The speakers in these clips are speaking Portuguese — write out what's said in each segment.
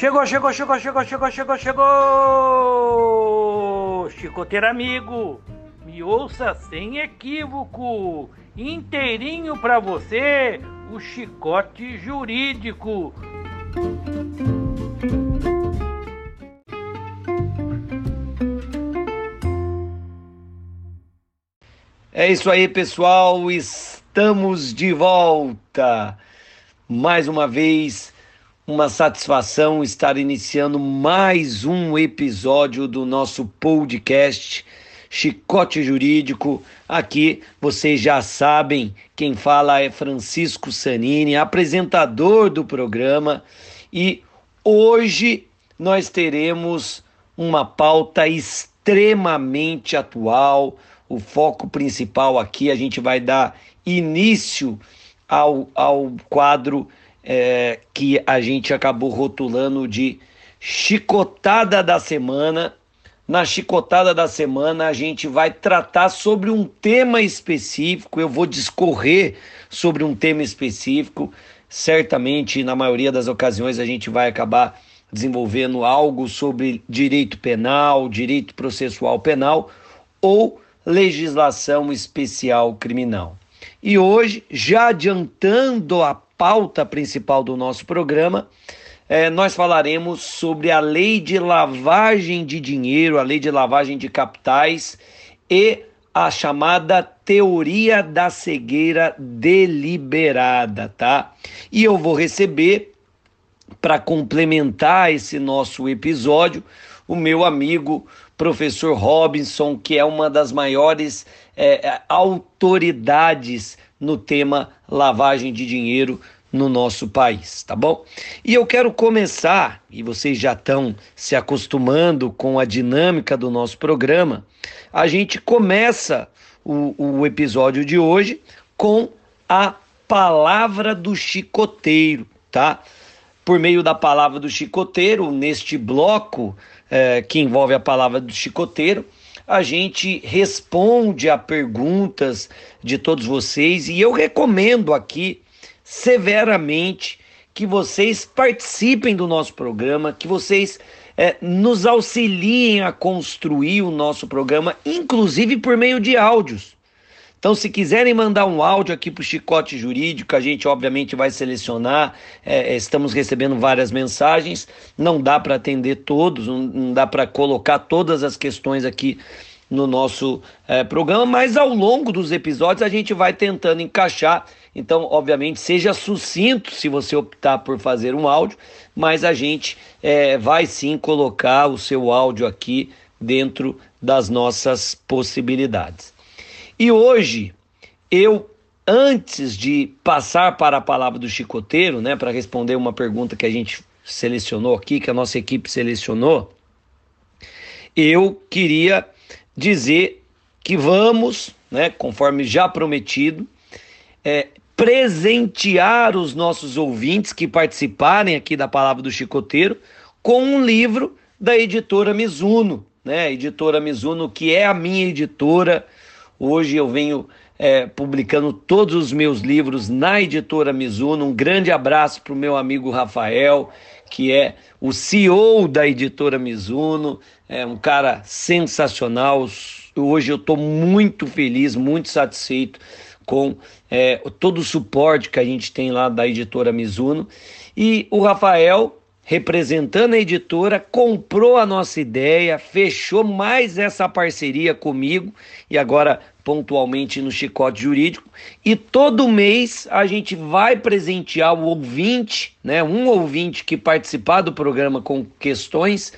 Chegou, chegou, chegou, chegou, chegou, chegou, chegou! Chicoteiro amigo, me ouça sem equívoco, inteirinho para você, o chicote jurídico. É isso aí, pessoal, estamos de volta. Mais uma vez, uma satisfação estar iniciando mais um episódio do nosso podcast Chicote Jurídico. Aqui vocês já sabem, quem fala é Francisco Sanini, apresentador do programa, e hoje nós teremos uma pauta extremamente atual. O foco principal aqui, a gente vai dar início ao, ao quadro é, que a gente acabou rotulando de chicotada da semana. Na chicotada da semana, a gente vai tratar sobre um tema específico. Eu vou discorrer sobre um tema específico. Certamente, na maioria das ocasiões, a gente vai acabar desenvolvendo algo sobre direito penal, direito processual penal ou legislação especial criminal. E hoje, já adiantando a pauta principal do nosso programa, é, nós falaremos sobre a lei de lavagem de dinheiro, a lei de lavagem de capitais e a chamada teoria da cegueira deliberada, tá? E eu vou receber para complementar esse nosso episódio o meu amigo professor Robinson, que é uma das maiores é, autoridades no tema lavagem de dinheiro no nosso país, tá bom? E eu quero começar, e vocês já estão se acostumando com a dinâmica do nosso programa, a gente começa o, o episódio de hoje com a palavra do chicoteiro, tá? Por meio da palavra do chicoteiro, neste bloco é, que envolve a palavra do chicoteiro, a gente responde a perguntas de todos vocês e eu recomendo aqui severamente que vocês participem do nosso programa, que vocês é, nos auxiliem a construir o nosso programa, inclusive por meio de áudios. Então, se quiserem mandar um áudio aqui para o Chicote Jurídico, a gente obviamente vai selecionar. É, estamos recebendo várias mensagens, não dá para atender todos, não, não dá para colocar todas as questões aqui no nosso é, programa, mas ao longo dos episódios a gente vai tentando encaixar. Então, obviamente, seja sucinto se você optar por fazer um áudio, mas a gente é, vai sim colocar o seu áudio aqui dentro das nossas possibilidades. E hoje, eu, antes de passar para a palavra do chicoteiro, né, para responder uma pergunta que a gente selecionou aqui, que a nossa equipe selecionou, eu queria dizer que vamos, né, conforme já prometido, é, presentear os nossos ouvintes que participarem aqui da Palavra do Chicoteiro com um livro da editora Mizuno, né? A editora Mizuno, que é a minha editora Hoje eu venho é, publicando todos os meus livros na editora Mizuno. Um grande abraço para o meu amigo Rafael, que é o CEO da editora Mizuno, é um cara sensacional. Hoje eu estou muito feliz, muito satisfeito com é, todo o suporte que a gente tem lá da editora Mizuno. E o Rafael representando a editora, comprou a nossa ideia, fechou mais essa parceria comigo e agora pontualmente no chicote jurídico. E todo mês a gente vai presentear o ouvinte, né, um ouvinte que participar do programa com questões,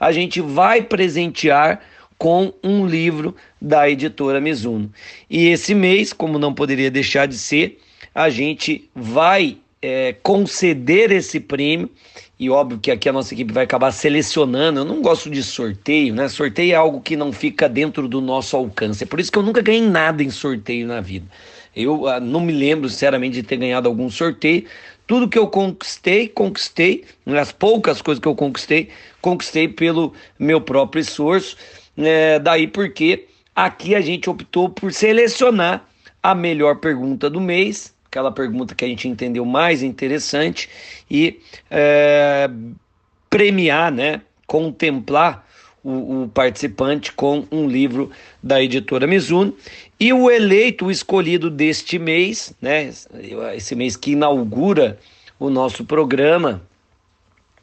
a gente vai presentear com um livro da editora Mizuno. E esse mês, como não poderia deixar de ser, a gente vai é, conceder esse prêmio e óbvio que aqui a nossa equipe vai acabar selecionando. Eu não gosto de sorteio, né? Sorteio é algo que não fica dentro do nosso alcance. É por isso que eu nunca ganhei nada em sorteio na vida. Eu ah, não me lembro, sinceramente, de ter ganhado algum sorteio. Tudo que eu conquistei, conquistei. As poucas coisas que eu conquistei, conquistei pelo meu próprio esforço. É, daí porque aqui a gente optou por selecionar a melhor pergunta do mês aquela pergunta que a gente entendeu mais interessante e é, premiar, né, contemplar o, o, participante com um livro da editora Mizuno. E o eleito, o escolhido deste mês, né, esse mês que inaugura o nosso programa,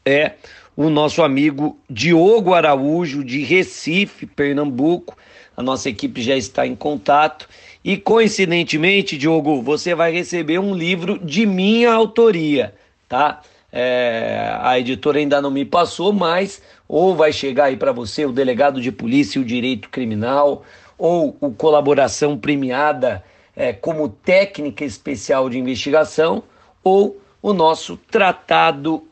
é o nosso amigo Diogo Araújo, de Recife, Pernambuco. A nossa equipe já está em contato. E coincidentemente, Diogo, você vai receber um livro de minha autoria, tá? É, a editora ainda não me passou, mas ou vai chegar aí para você o delegado de polícia e o direito criminal, ou o colaboração premiada é, como técnica especial de investigação, ou o nosso tratado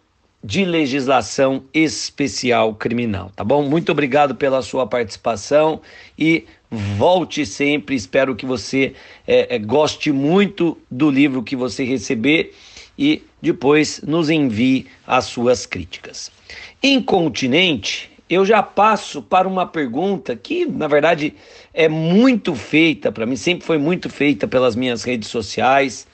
de legislação especial criminal, tá bom? Muito obrigado pela sua participação e volte sempre. Espero que você é, é, goste muito do livro que você receber e depois nos envie as suas críticas. Incontinente, eu já passo para uma pergunta que, na verdade, é muito feita para mim, sempre foi muito feita pelas minhas redes sociais.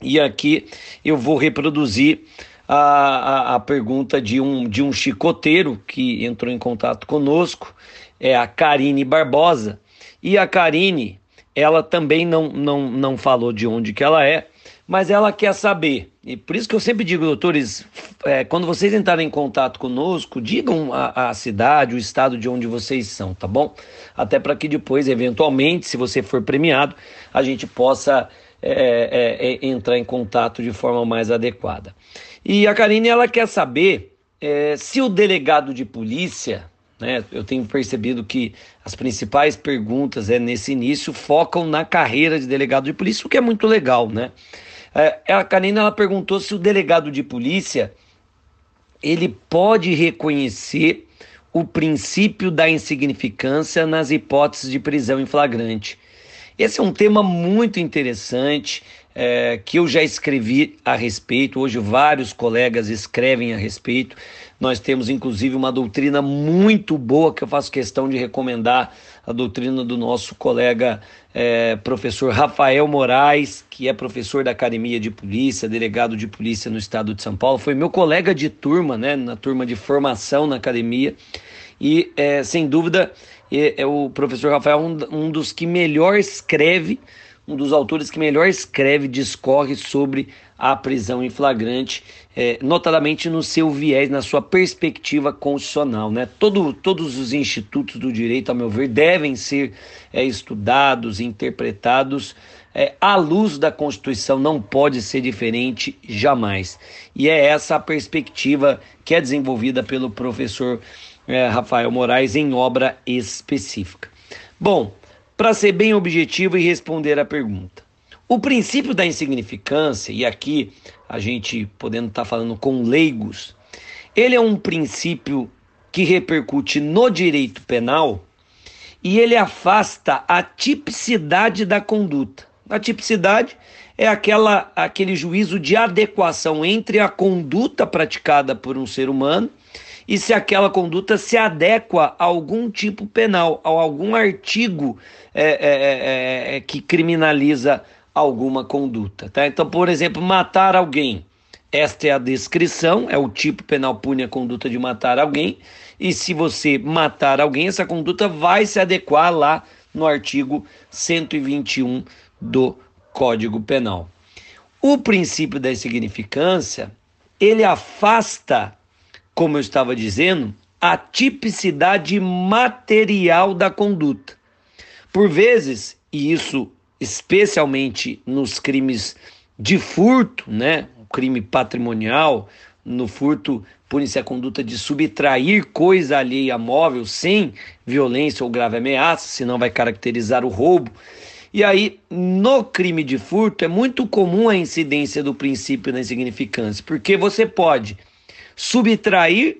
E aqui eu vou reproduzir a, a, a, pergunta de um, de um chicoteiro que entrou em contato conosco, é a Karine Barbosa. E a Karine, ela também não, não, não falou de onde que ela é, mas ela quer saber. E por isso que eu sempre digo, doutores, é, quando vocês entrarem em contato conosco, digam a, a, cidade, o estado de onde vocês são, tá bom? Até para que depois, eventualmente, se você for premiado, a gente possa é, é, é, entrar em contato de forma mais adequada. E a Karine, ela quer saber é, se o delegado de polícia, né, eu tenho percebido que as principais perguntas é, nesse início focam na carreira de delegado de polícia, o que é muito legal, né? É, a Karina ela perguntou se o delegado de polícia ele pode reconhecer o princípio da insignificância nas hipóteses de prisão em flagrante. Esse é um tema muito interessante é, que eu já escrevi a respeito. Hoje vários colegas escrevem a respeito. Nós temos inclusive uma doutrina muito boa que eu faço questão de recomendar a doutrina do nosso colega é, professor Rafael Moraes, que é professor da Academia de Polícia, delegado de polícia no estado de São Paulo, foi meu colega de turma, né, na turma de formação na academia, e é, sem dúvida é, é o professor Rafael um, um dos que melhor escreve um dos autores que melhor escreve, discorre sobre a prisão em flagrante, é, notadamente no seu viés, na sua perspectiva constitucional. Né? Todo, todos os institutos do direito, a meu ver, devem ser é, estudados, interpretados é, à luz da Constituição, não pode ser diferente jamais. E é essa a perspectiva que é desenvolvida pelo professor é, Rafael Moraes em obra específica. Bom, para ser bem objetivo e responder à pergunta. O princípio da insignificância, e aqui a gente podendo estar tá falando com leigos, ele é um princípio que repercute no direito penal e ele afasta a tipicidade da conduta. A tipicidade é aquela, aquele juízo de adequação entre a conduta praticada por um ser humano e se aquela conduta se adequa a algum tipo penal, a algum artigo é, é, é, é, que criminaliza alguma conduta. Tá? Então, por exemplo, matar alguém. Esta é a descrição, é o tipo penal pune a conduta de matar alguém. E se você matar alguém, essa conduta vai se adequar lá no artigo 121 do Código Penal. O princípio da insignificância, ele afasta como eu estava dizendo, a tipicidade material da conduta. Por vezes, e isso especialmente nos crimes de furto, né? O crime patrimonial, no furto pune-se a conduta de subtrair coisa alheia móvel sem violência ou grave ameaça, senão vai caracterizar o roubo. E aí, no crime de furto, é muito comum a incidência do princípio da insignificância, porque você pode subtrair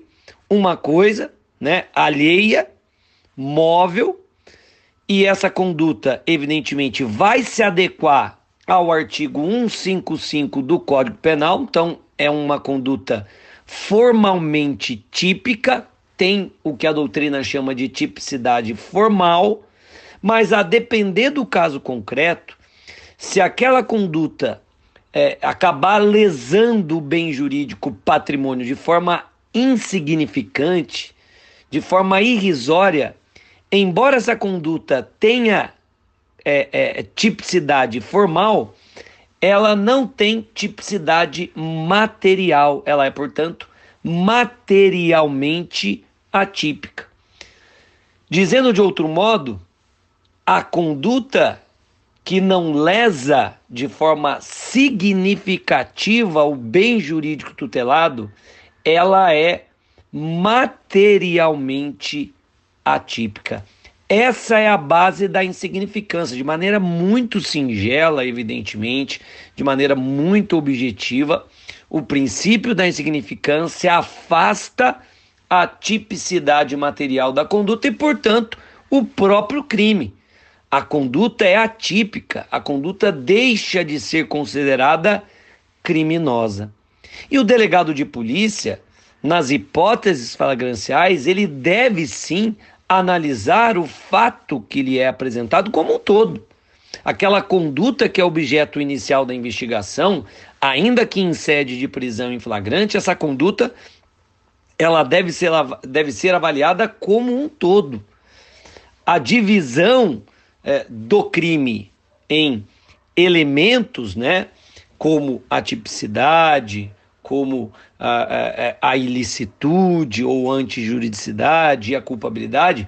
uma coisa, né, alheia, móvel, e essa conduta, evidentemente, vai se adequar ao artigo 155 do Código Penal, então é uma conduta formalmente típica, tem o que a doutrina chama de tipicidade formal, mas a depender do caso concreto, se aquela conduta é, acabar lesando o bem jurídico patrimônio de forma insignificante, de forma irrisória, embora essa conduta tenha é, é, tipicidade formal, ela não tem tipicidade material, ela é, portanto, materialmente atípica. Dizendo de outro modo, a conduta que não lesa de forma significativa o bem jurídico tutelado, ela é materialmente atípica. Essa é a base da insignificância, de maneira muito singela, evidentemente, de maneira muito objetiva. O princípio da insignificância afasta a tipicidade material da conduta e, portanto, o próprio crime. A conduta é atípica, a conduta deixa de ser considerada criminosa. E o delegado de polícia, nas hipóteses flagranciais, ele deve sim analisar o fato que lhe é apresentado como um todo. Aquela conduta que é objeto inicial da investigação, ainda que em sede de prisão em flagrante, essa conduta ela deve ser, deve ser avaliada como um todo. A divisão é, do crime em elementos, né, como a tipicidade, como a, a, a ilicitude ou antijuridicidade e a culpabilidade,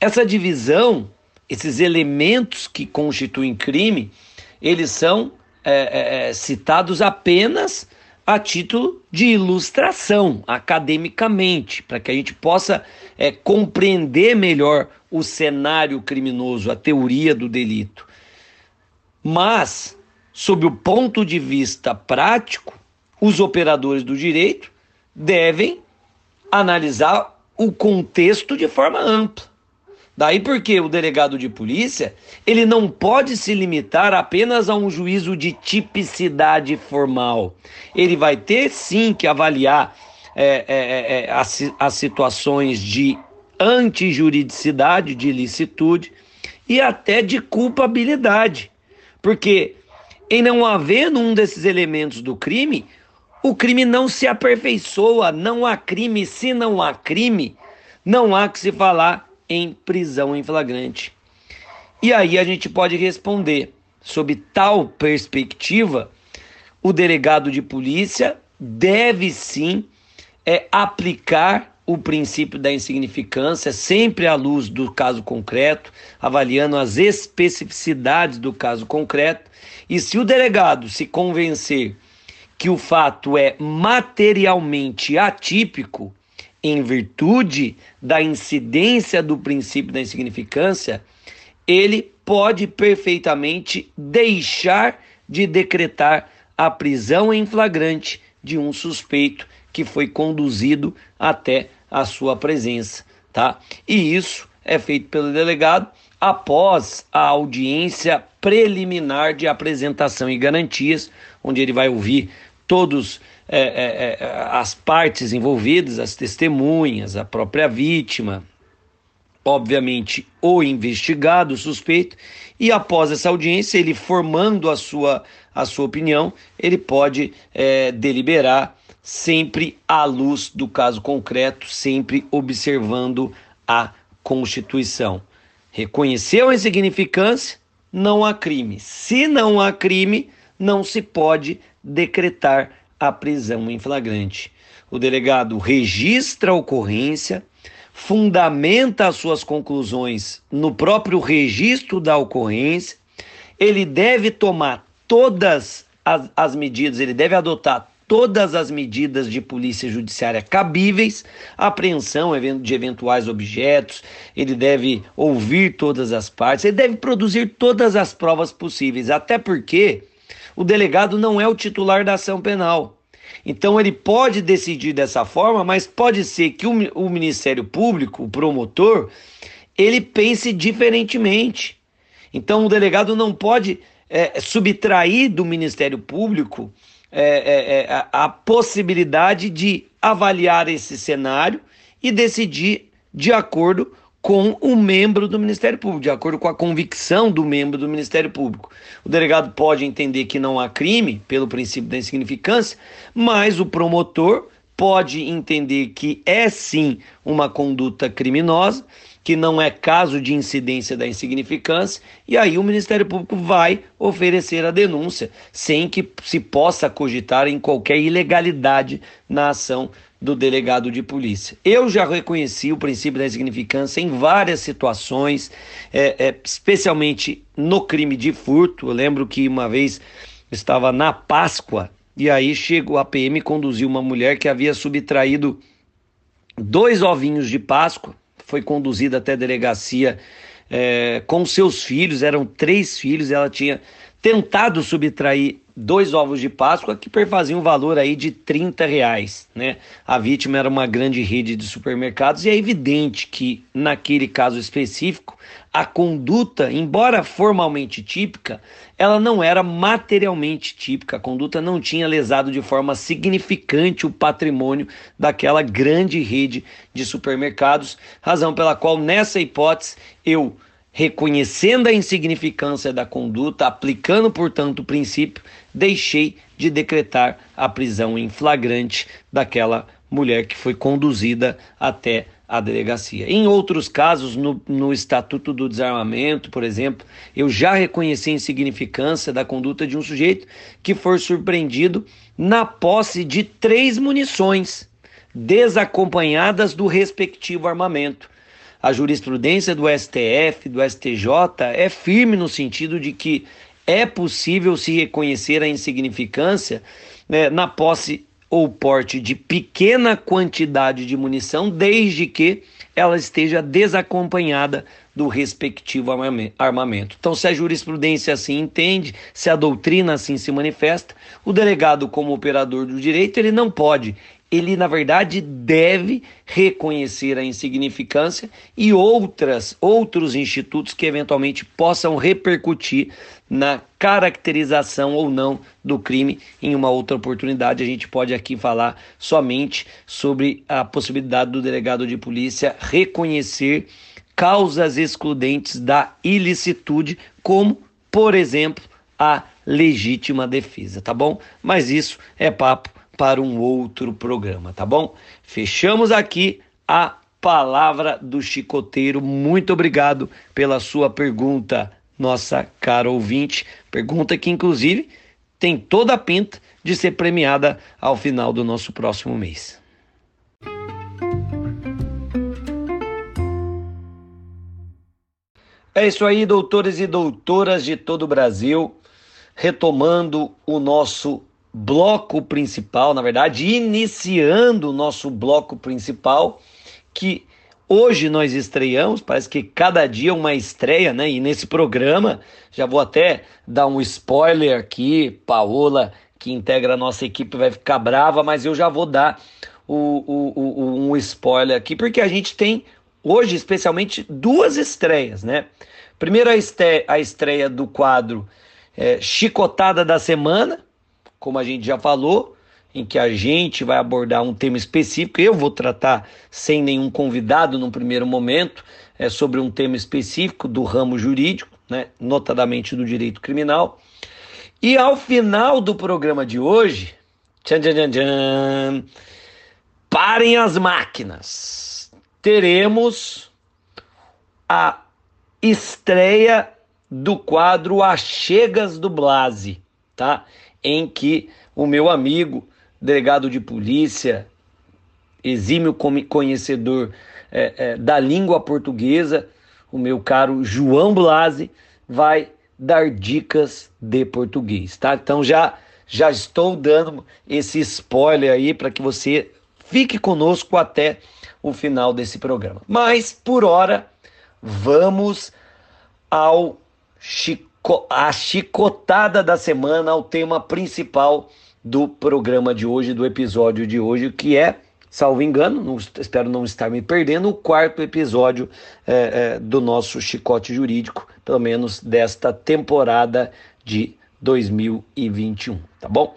essa divisão, esses elementos que constituem crime, eles são é, é, é, citados apenas a título de ilustração, academicamente, para que a gente possa é, compreender melhor o cenário criminoso, a teoria do delito. Mas, sob o ponto de vista prático, os operadores do direito devem analisar o contexto de forma ampla. Daí porque o delegado de polícia, ele não pode se limitar apenas a um juízo de tipicidade formal. Ele vai ter sim que avaliar é, é, é, é as, as situações de antijuridicidade, de ilicitude e até de culpabilidade. Porque em não havendo um desses elementos do crime, o crime não se aperfeiçoa, não há crime. Se não há crime, não há que se falar em prisão em flagrante. E aí a gente pode responder, sob tal perspectiva, o delegado de polícia deve sim é, aplicar o princípio da insignificância, sempre à luz do caso concreto, avaliando as especificidades do caso concreto. E se o delegado se convencer que o fato é materialmente atípico, em virtude da incidência do princípio da insignificância, ele pode perfeitamente deixar de decretar a prisão em flagrante de um suspeito que foi conduzido até a sua presença, tá? E isso é feito pelo delegado após a audiência preliminar de apresentação e garantias, onde ele vai ouvir todos é, é, é, as partes envolvidas, as testemunhas, a própria vítima, obviamente o investigado, o suspeito, e após essa audiência, ele formando a sua, a sua opinião, ele pode é, deliberar sempre à luz do caso concreto, sempre observando a Constituição. Reconheceu a insignificância, não há crime. Se não há crime, não se pode decretar a prisão em flagrante. O delegado registra a ocorrência, fundamenta as suas conclusões no próprio registro da ocorrência, ele deve tomar todas as, as medidas, ele deve adotar todas as medidas de polícia judiciária cabíveis, apreensão de eventuais objetos, ele deve ouvir todas as partes, ele deve produzir todas as provas possíveis, até porque o delegado não é o titular da ação penal. Então ele pode decidir dessa forma, mas pode ser que o, o Ministério Público, o promotor, ele pense diferentemente. Então o delegado não pode é, subtrair do Ministério Público é, é, é a, a possibilidade de avaliar esse cenário e decidir de acordo com o membro do Ministério Público, de acordo com a convicção do membro do Ministério Público. O delegado pode entender que não há crime, pelo princípio da insignificância, mas o promotor pode entender que é sim uma conduta criminosa, que não é caso de incidência da insignificância, e aí o Ministério Público vai oferecer a denúncia, sem que se possa cogitar em qualquer ilegalidade na ação do delegado de polícia. Eu já reconheci o princípio da insignificância em várias situações, é, é, especialmente no crime de furto. Eu lembro que uma vez estava na Páscoa e aí chegou a PM conduziu uma mulher que havia subtraído dois ovinhos de Páscoa, foi conduzida até a delegacia é, com seus filhos, eram três filhos, ela tinha tentado subtrair dois ovos de Páscoa que perfaziam um valor aí de 30 reais, né? A vítima era uma grande rede de supermercados e é evidente que naquele caso específico a conduta, embora formalmente típica, ela não era materialmente típica. A conduta não tinha lesado de forma significante o patrimônio daquela grande rede de supermercados, razão pela qual nessa hipótese eu reconhecendo a insignificância da conduta, aplicando, portanto, o princípio, deixei de decretar a prisão em flagrante daquela mulher que foi conduzida até a delegacia. Em outros casos, no, no Estatuto do Desarmamento, por exemplo, eu já reconheci a insignificância da conduta de um sujeito que for surpreendido na posse de três munições desacompanhadas do respectivo armamento a jurisprudência do STF, do STJ, é firme no sentido de que é possível se reconhecer a insignificância né, na posse ou porte de pequena quantidade de munição, desde que ela esteja desacompanhada do respectivo armamento. Então, se a jurisprudência assim entende, se a doutrina assim se manifesta, o delegado, como operador do direito, ele não pode ele na verdade deve reconhecer a insignificância e outras outros institutos que eventualmente possam repercutir na caracterização ou não do crime em uma outra oportunidade. A gente pode aqui falar somente sobre a possibilidade do delegado de polícia reconhecer causas excludentes da ilicitude, como, por exemplo, a legítima defesa, tá bom? Mas isso é papo para um outro programa, tá bom? Fechamos aqui a palavra do chicoteiro. Muito obrigado pela sua pergunta, nossa cara ouvinte. Pergunta que, inclusive, tem toda a pinta de ser premiada ao final do nosso próximo mês. É isso aí, doutores e doutoras de todo o Brasil, retomando o nosso bloco principal, na verdade, iniciando o nosso bloco principal, que hoje nós estreamos, parece que cada dia uma estreia, né? E nesse programa, já vou até dar um spoiler aqui, Paola, que integra a nossa equipe, vai ficar brava, mas eu já vou dar o, o, o, um spoiler aqui, porque a gente tem hoje, especialmente, duas estreias, né? Primeiro, a estreia, a estreia do quadro é, Chicotada da Semana, como a gente já falou, em que a gente vai abordar um tema específico. Eu vou tratar sem nenhum convidado no primeiro momento, é sobre um tema específico do ramo jurídico, né, notadamente do direito criminal. E ao final do programa de hoje, tchan, tchan, tchan, tchan, parem as máquinas. Teremos a estreia do quadro Achegas do Blase, tá? Em que o meu amigo, delegado de polícia, exímio conhecedor é, é, da língua portuguesa, o meu caro João Blasi, vai dar dicas de português, tá? Então já já estou dando esse spoiler aí para que você fique conosco até o final desse programa. Mas por hora, vamos ao Chico a chicotada da semana ao tema principal do programa de hoje, do episódio de hoje, que é, salvo engano, não, espero não estar me perdendo, o quarto episódio é, é, do nosso chicote jurídico, pelo menos desta temporada de 2021, tá bom?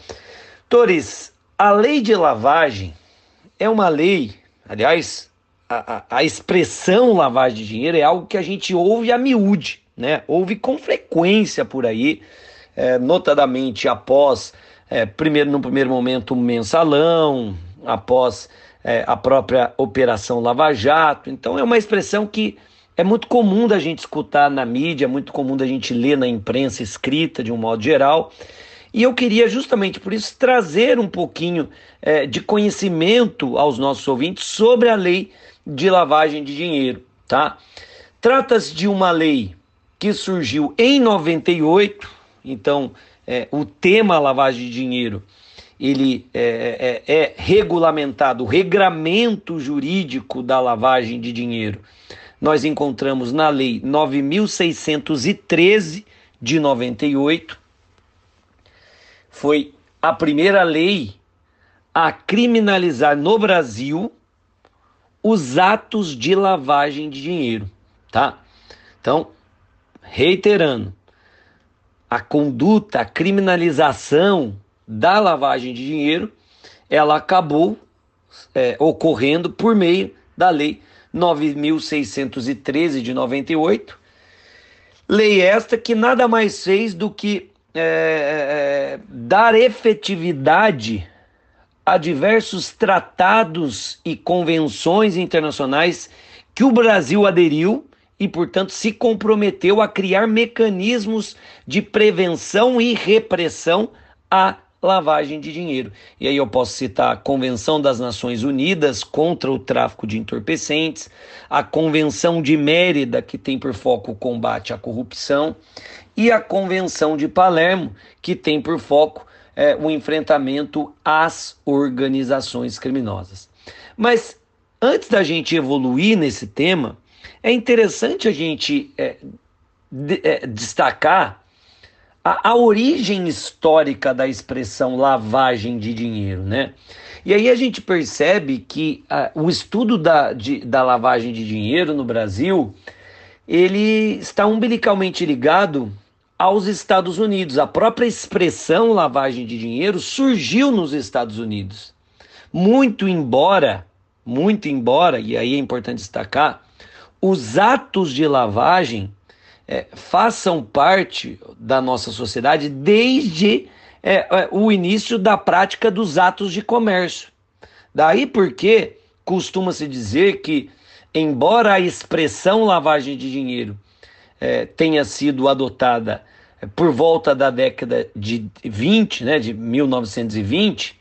Tores, a lei de lavagem é uma lei, aliás, a, a, a expressão lavagem de dinheiro é algo que a gente ouve a miúde né? Houve com frequência por aí, é, notadamente após, é, primeiro no primeiro momento, um mensalão, após é, a própria Operação Lava Jato. Então é uma expressão que é muito comum da gente escutar na mídia, é muito comum da gente ler na imprensa escrita de um modo geral. E eu queria justamente por isso trazer um pouquinho é, de conhecimento aos nossos ouvintes sobre a lei de lavagem de dinheiro, tá? Trata-se de uma lei que surgiu em 98, então é, o tema lavagem de dinheiro ele é, é, é regulamentado, o regramento jurídico da lavagem de dinheiro. Nós encontramos na Lei 9613 de 98. Foi a primeira lei a criminalizar no Brasil os atos de lavagem de dinheiro, tá? Então, reiterando, a conduta, a criminalização da lavagem de dinheiro, ela acabou é, ocorrendo por meio da Lei 9.613 de 98. Lei esta que nada mais fez do que é, é, dar efetividade a diversos tratados e convenções internacionais que o Brasil aderiu e, portanto, se comprometeu a criar mecanismos de prevenção e repressão à lavagem de dinheiro. E aí eu posso citar a Convenção das Nações Unidas contra o tráfico de entorpecentes, a Convenção de Mérida, que tem por foco o combate à corrupção, e a Convenção de Palermo, que tem por foco é, o enfrentamento às organizações criminosas. Mas antes da gente evoluir nesse tema, é interessante a gente é, de, é, destacar a, a origem histórica da expressão lavagem de dinheiro, né? E aí a gente percebe que uh, o estudo da, de, da lavagem de dinheiro no Brasil ele está umbilicalmente ligado aos Estados Unidos. A própria expressão lavagem de dinheiro surgiu nos Estados Unidos. Muito embora, muito embora, e aí é importante destacar, os atos de lavagem é, façam parte da nossa sociedade desde é, é, o início da prática dos atos de comércio. Daí porque costuma-se dizer que, embora a expressão lavagem de dinheiro é, tenha sido adotada é, por volta da década de 20, né, de 1920,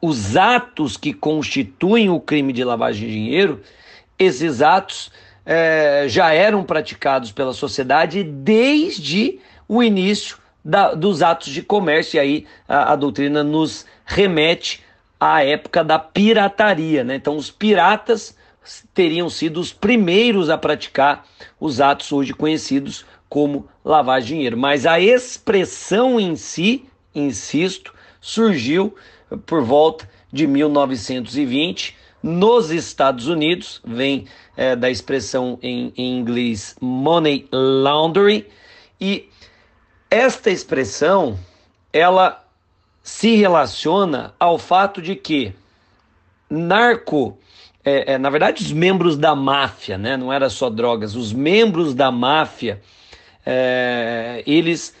os atos que constituem o crime de lavagem de dinheiro, esses atos é, já eram praticados pela sociedade desde o início da, dos atos de comércio. E aí a, a, doutrina nos remete à época da pirataria. Né? Então, os piratas teriam sido os primeiros a praticar os atos hoje conhecidos como lavar dinheiro. Mas a expressão em si, insisto, surgiu por volta de 1920 nos Estados Unidos, vem é, da expressão em, em inglês money laundering, e esta expressão ela se relaciona ao fato de que narco, é, é, na verdade, os membros da máfia, né, não era só drogas, os membros da máfia, é, eles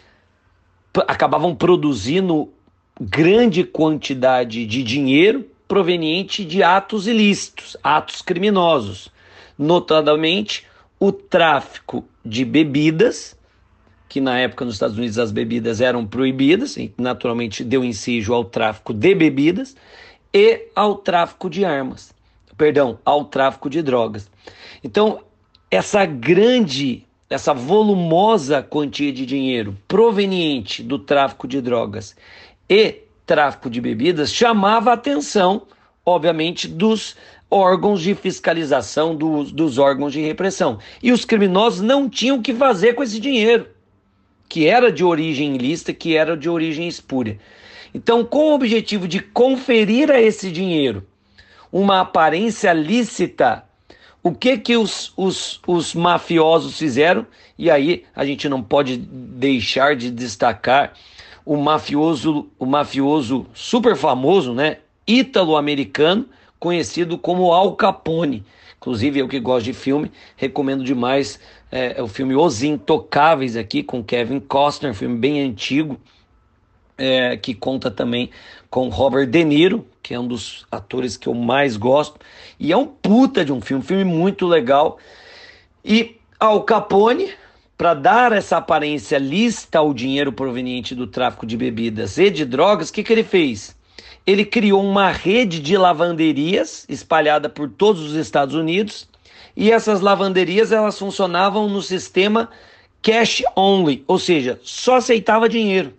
acabavam produzindo grande quantidade de dinheiro proveniente de atos ilícitos, atos criminosos, notadamente o tráfico de bebidas, que na época nos Estados Unidos as bebidas eram proibidas, e naturalmente deu ensejo ao tráfico de bebidas, e ao tráfico de armas, perdão, ao tráfico de drogas. Então, essa grande, essa volumosa quantia de dinheiro proveniente do tráfico de drogas e tráfico de bebidas chamava a atenção, obviamente, dos órgãos de fiscalização, dos, dos órgãos de repressão. E os criminosos não tinham o que fazer com esse dinheiro, que era de origem ilícita, que era de origem espúria. Então, com o objetivo de conferir a esse dinheiro uma aparência lícita, o que que os, os, os mafiosos fizeram? E aí a gente não pode deixar de destacar o mafioso, o mafioso super famoso, né, ítalo-americano, conhecido como Al Capone. Inclusive, eu que gosto de filme, recomendo demais é, o filme Os Intocáveis aqui, com Kevin Costner, filme bem antigo. é, que conta também com Robert De Niro, que é um dos atores que eu mais gosto. E é um puta de um filme, um filme muito legal. E Al Capone, para dar essa aparência lista ao dinheiro proveniente do tráfico de bebidas e de drogas, o que, que ele fez? Ele criou uma rede de lavanderias espalhada por todos os Estados Unidos e essas lavanderias elas funcionavam no sistema cash only, ou seja, só aceitava dinheiro.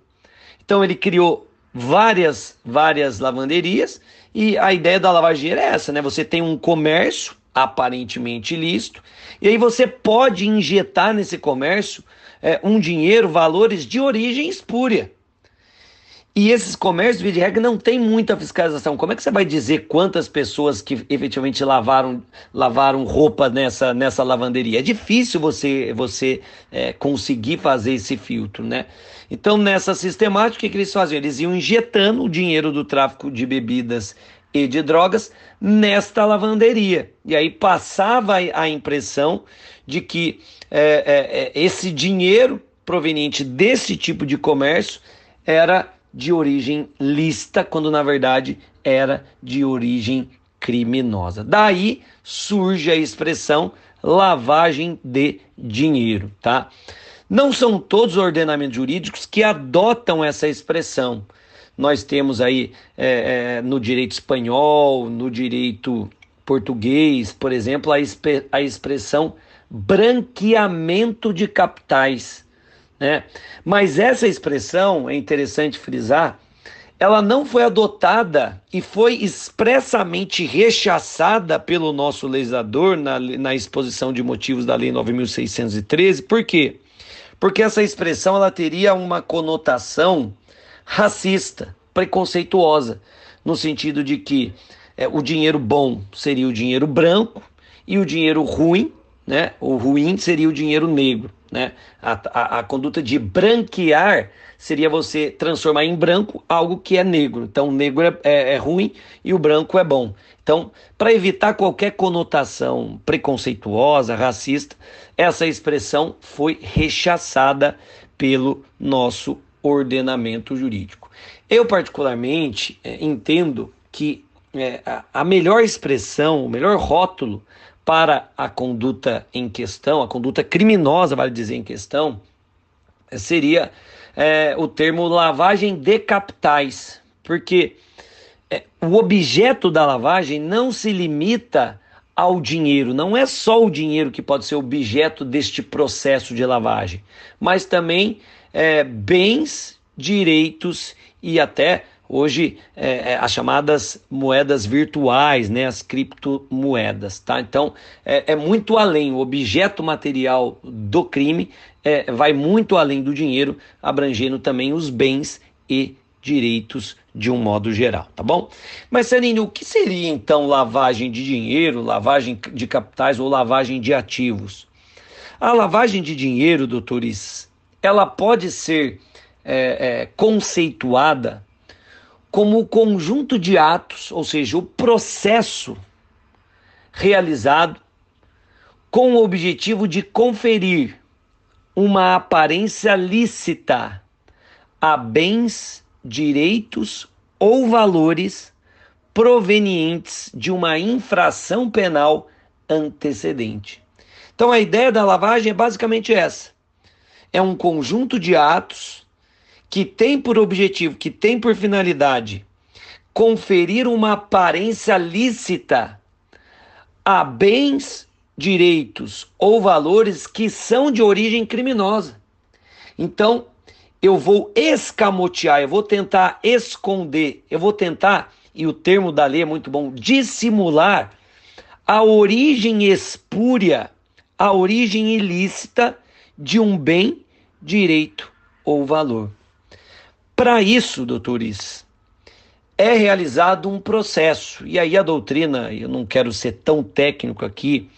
Então ele criou várias, várias lavanderias e a ideia da lavagem é essa, né? Você tem um comércio aparentemente ilícito e aí você pode injetar nesse comércio é, um dinheiro, valores de origem espúria. E esses comércios, via de regra, não tem muita fiscalização. Como é que você vai dizer quantas pessoas que efetivamente lavaram, lavaram roupa nessa, nessa lavanderia? É difícil você, você é, conseguir fazer esse filtro, né? Então, nessa sistemática, o que eles faziam? Eles iam injetando o dinheiro do tráfico de bebidas e de drogas nesta lavanderia. E aí passava a impressão de que é, é, é esse dinheiro proveniente desse tipo de comércio era de origem lícita, quando na verdade era de origem criminosa. Daí surge a expressão lavagem de dinheiro, tá? Não são todos os ordenamentos jurídicos que adotam essa expressão. Nós temos aí é, é, no direito espanhol, no direito português, por exemplo, a, a expressão branqueamento de capitais. Né? Mas essa expressão, é interessante frisar, ela não foi adotada e foi expressamente rechaçada pelo nosso legislador na, na exposição de motivos da Lei 9.613. Por quê? Porque essa expressão ela teria uma conotação racista, preconceituosa, no sentido de que é, o dinheiro bom seria o dinheiro branco e o dinheiro ruim, né? O ruim seria o dinheiro negro. Né? A, a, a, conduta de branquear seria você transformar em branco algo que é negro. Então, o negro é, é, é ruim e o branco é bom. Então, para evitar qualquer conotação preconceituosa, racista, essa expressão foi rechaçada pelo nosso ordenamento jurídico. Eu, particularmente, é, entendo que é, a, melhor expressão, o melhor rótulo para a conduta em questão, a conduta criminosa, vale dizer, em questão, seria é, o termo lavagem de capitais, porque é, o objeto da lavagem não se limita ao dinheiro, não é só o dinheiro que pode ser objeto deste processo de lavagem, mas também é, bens, direitos e até hoje é, é, as chamadas moedas virtuais, né, as criptomoedas, tá? Então é, é muito além, o objeto material do crime é, vai muito além do dinheiro, abrangendo também os bens e direitos de um modo geral, tá bom? Mas Sanino, o que seria então lavagem de dinheiro, lavagem de capitais ou lavagem de ativos? A lavagem de dinheiro, doutores, ela pode ser é, é, conceituada como o conjunto de atos, ou seja, o processo realizado com o objetivo de conferir uma aparência lícita a bens, direitos ou valores provenientes de uma infração penal antecedente. Então a ideia da lavagem é basicamente essa: é um conjunto de atos que tem por objetivo, que tem por finalidade conferir uma aparência lícita a bens, direitos ou valores que são de origem criminosa. Então, eu vou escamotear, eu vou tentar esconder, eu vou tentar, e o termo da lei é muito bom, dissimular a origem espúria, a origem ilícita de um bem, direito ou valor. Para isso, doutores, é realizado um processo. E aí a doutrina, eu não quero ser tão técnico aqui,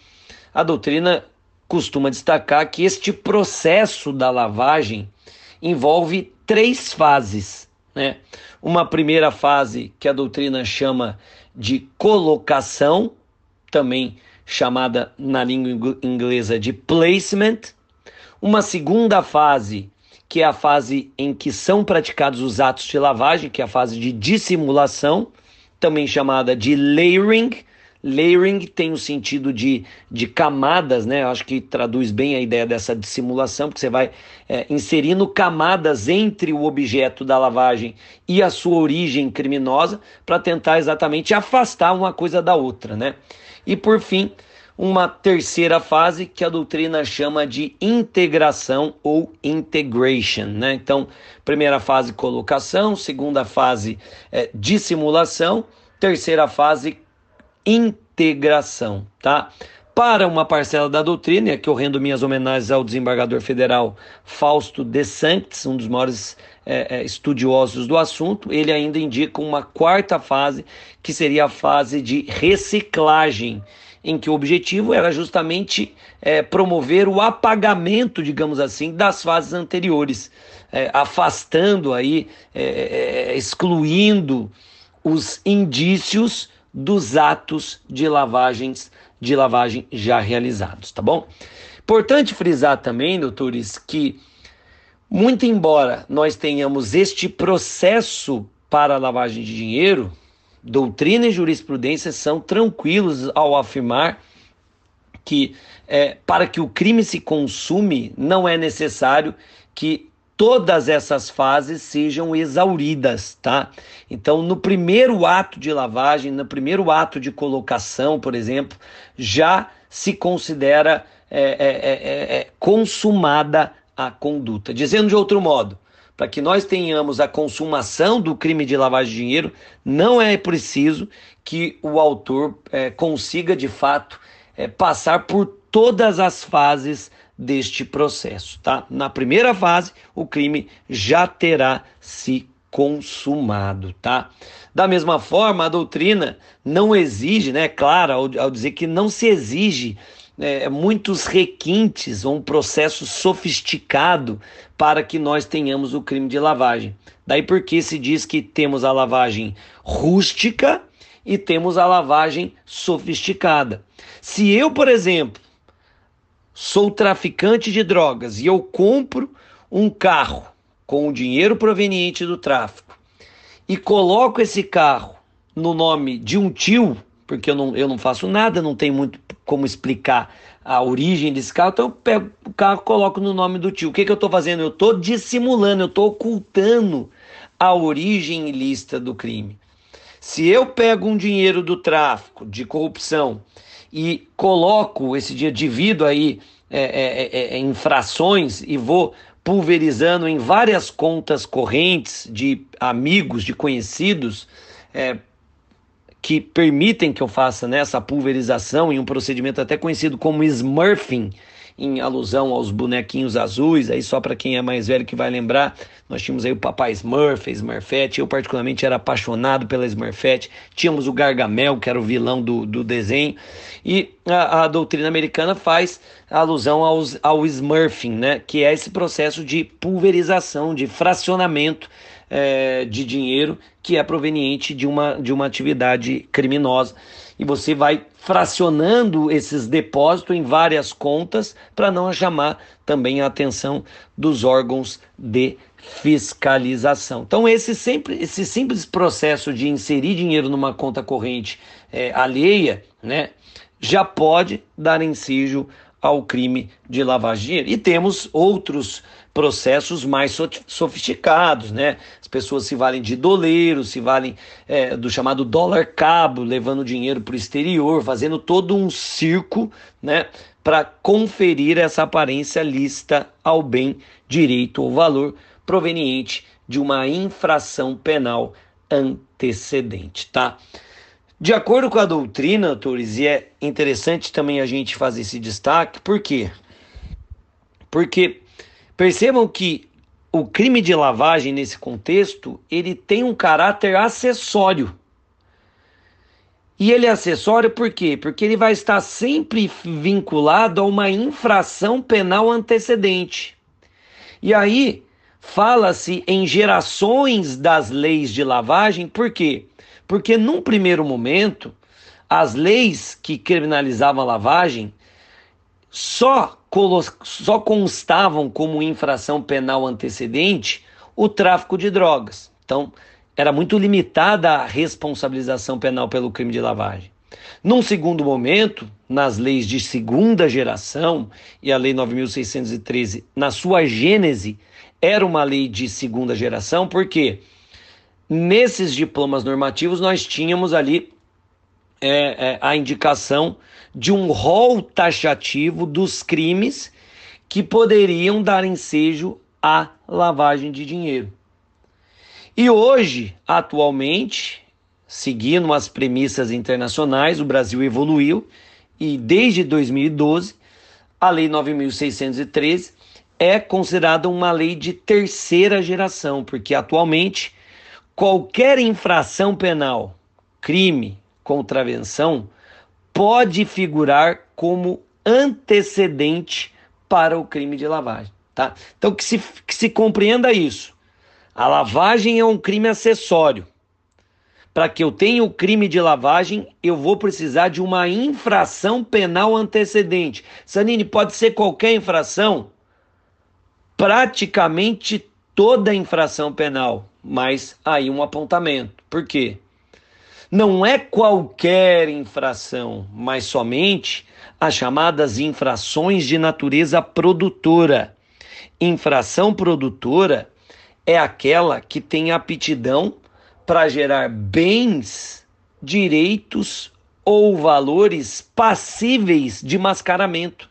a doutrina costuma destacar que este processo da lavagem envolve três fases. Né? Uma primeira fase que a doutrina chama de colocação, também chamada na língua inglesa de placement. Uma segunda fase que é a fase em que são praticados os atos de lavagem, que é a fase de dissimulação, também chamada de layering. Layering tem o sentido de, de camadas, né? Eu acho que traduz bem a ideia dessa dissimulação, porque você vai é, inserindo camadas entre o objeto da lavagem e a sua origem criminosa para tentar exatamente afastar uma coisa da outra, né? E por fim, uma terceira fase que a doutrina chama de integração ou integration, né? Então, primeira fase colocação, segunda fase é, dissimulação, terceira fase integração, tá? Para uma parcela da doutrina, que eu rendo minhas homenagens ao desembargador federal Fausto de Sanctis, um dos maiores é, é, estudiosos do assunto, ele ainda indica uma quarta fase, que seria a fase de reciclagem, em que o objetivo era justamente é, promover o apagamento, digamos assim, das fases anteriores, é, afastando aí, é, é, excluindo os indícios dos atos de lavagens de lavagem já realizados, tá bom? Importante frisar também, doutores, que muito embora nós tenhamos este processo para a lavagem de dinheiro, doutrina e jurisprudência são tranquilos ao afirmar que é, para que o crime se consume não é necessário que todas essas fases sejam exauridas, tá? Então, no primeiro ato de lavagem, no primeiro ato de colocação, por exemplo, já se considera é, é, é, é consumada a conduta. Dizendo de outro modo, para que nós tenhamos a consumação do crime de lavagem de dinheiro, não é preciso que o autor é, consiga de fato é, passar por todas as fases deste processo, tá? Na primeira fase, o crime já terá se consumado, tá? Da mesma forma, a doutrina não exige, né? Claro, ao, ao dizer que não se exige é, muitos requintes ou um processo sofisticado para que nós tenhamos o crime de lavagem. Daí porque se diz que temos a lavagem rústica e temos a lavagem sofisticada. Se eu, por exemplo, sou traficante de drogas e eu compro um carro com o dinheiro proveniente do tráfico e coloco esse carro no nome de um tio, porque eu não, eu não faço nada, não tem muito como explicar a origem desse carro, então eu pego o carro coloco no nome do tio. O que, que eu estou fazendo? Eu estou dissimulando, eu estou ocultando a origem ilícita do crime. Se eu pego um dinheiro do tráfico, de corrupção, e coloco esse dia, divido aí é, é, é, é infrações e vou pulverizando em várias contas correntes de amigos, de conhecidos, é, que permitem que eu faça né, essa pulverização em um procedimento até conhecido como smurfing, em alusão aos bonequinhos azuis, aí só para quem é mais velho que vai lembrar, nós tínhamos aí o papai Smurf, a Smurfette, eu particularmente era apaixonado pela Smurfette, tínhamos o Gargamel, que era o vilão do, do desenho, e a, a doutrina americana faz alusão aos, ao Smurfing, né, que é esse processo de pulverização, de fracionamento é, de dinheiro que é proveniente de uma, de uma atividade criminosa. E você vai fracionando esses depósitos em várias contas para não chamar também a atenção dos órgãos de fiscalização. Então esse sempre esse simples processo de inserir dinheiro numa conta corrente é, alheia, né, já pode dar ensejo ao crime de lavagem de dinheiro. E temos outros processos mais sofisticados, né? As pessoas se valem de doleiros, se valem é, do chamado dólar cabo, levando dinheiro para o exterior, fazendo todo um circo, né? Para conferir essa aparência lista ao bem, direito ou valor proveniente de uma infração penal antecedente, tá? De acordo com a doutrina, autores, e é interessante também a gente fazer esse destaque, por quê? Porque percebam que o crime de lavagem nesse contexto, ele tem um caráter acessório. E ele é acessório por quê? Porque ele vai estar sempre vinculado a uma infração penal antecedente. E aí fala-se em gerações das leis de lavagem, por quê? Porque num primeiro momento, as leis que criminalizavam a lavagem só, só constavam como infração penal antecedente o tráfico de drogas. Então, era muito limitada a responsabilização penal pelo crime de lavagem. Num segundo momento, nas leis de segunda geração, e a Lei 9.613, na sua gênese, era uma lei de segunda geração, porque nesses diplomas normativos nós tínhamos ali é, é, a indicação de um rol taxativo dos crimes que poderiam dar ensejo à lavagem de dinheiro. E hoje, atualmente, seguindo as premissas internacionais, o Brasil evoluiu e desde 2012 a Lei 9613 é considerada uma lei de terceira geração, porque atualmente qualquer infração penal, crime, contravenção pode figurar como antecedente para o crime de lavagem, tá? Então que se, que se compreenda isso. A lavagem é um crime acessório. Para que eu tenha o crime de lavagem, eu vou precisar de uma infração penal antecedente. Sanini, pode ser qualquer infração? Praticamente toda infração penal, mas aí um apontamento. Por quê? Não é qualquer infração, mas somente as chamadas infrações de natureza produtora. Infração produtora é aquela que tem aptidão para gerar bens, direitos ou valores passíveis de mascaramento,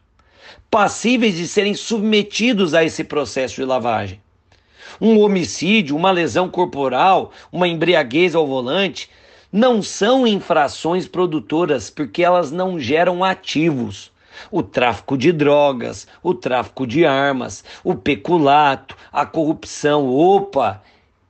passíveis de serem submetidos a esse processo de lavagem. Um homicídio, uma lesão corporal, uma embriaguez ao volante não são infrações produtoras porque elas não geram ativos. O tráfico de drogas, o tráfico de armas, o peculato, a corrupção. Opa,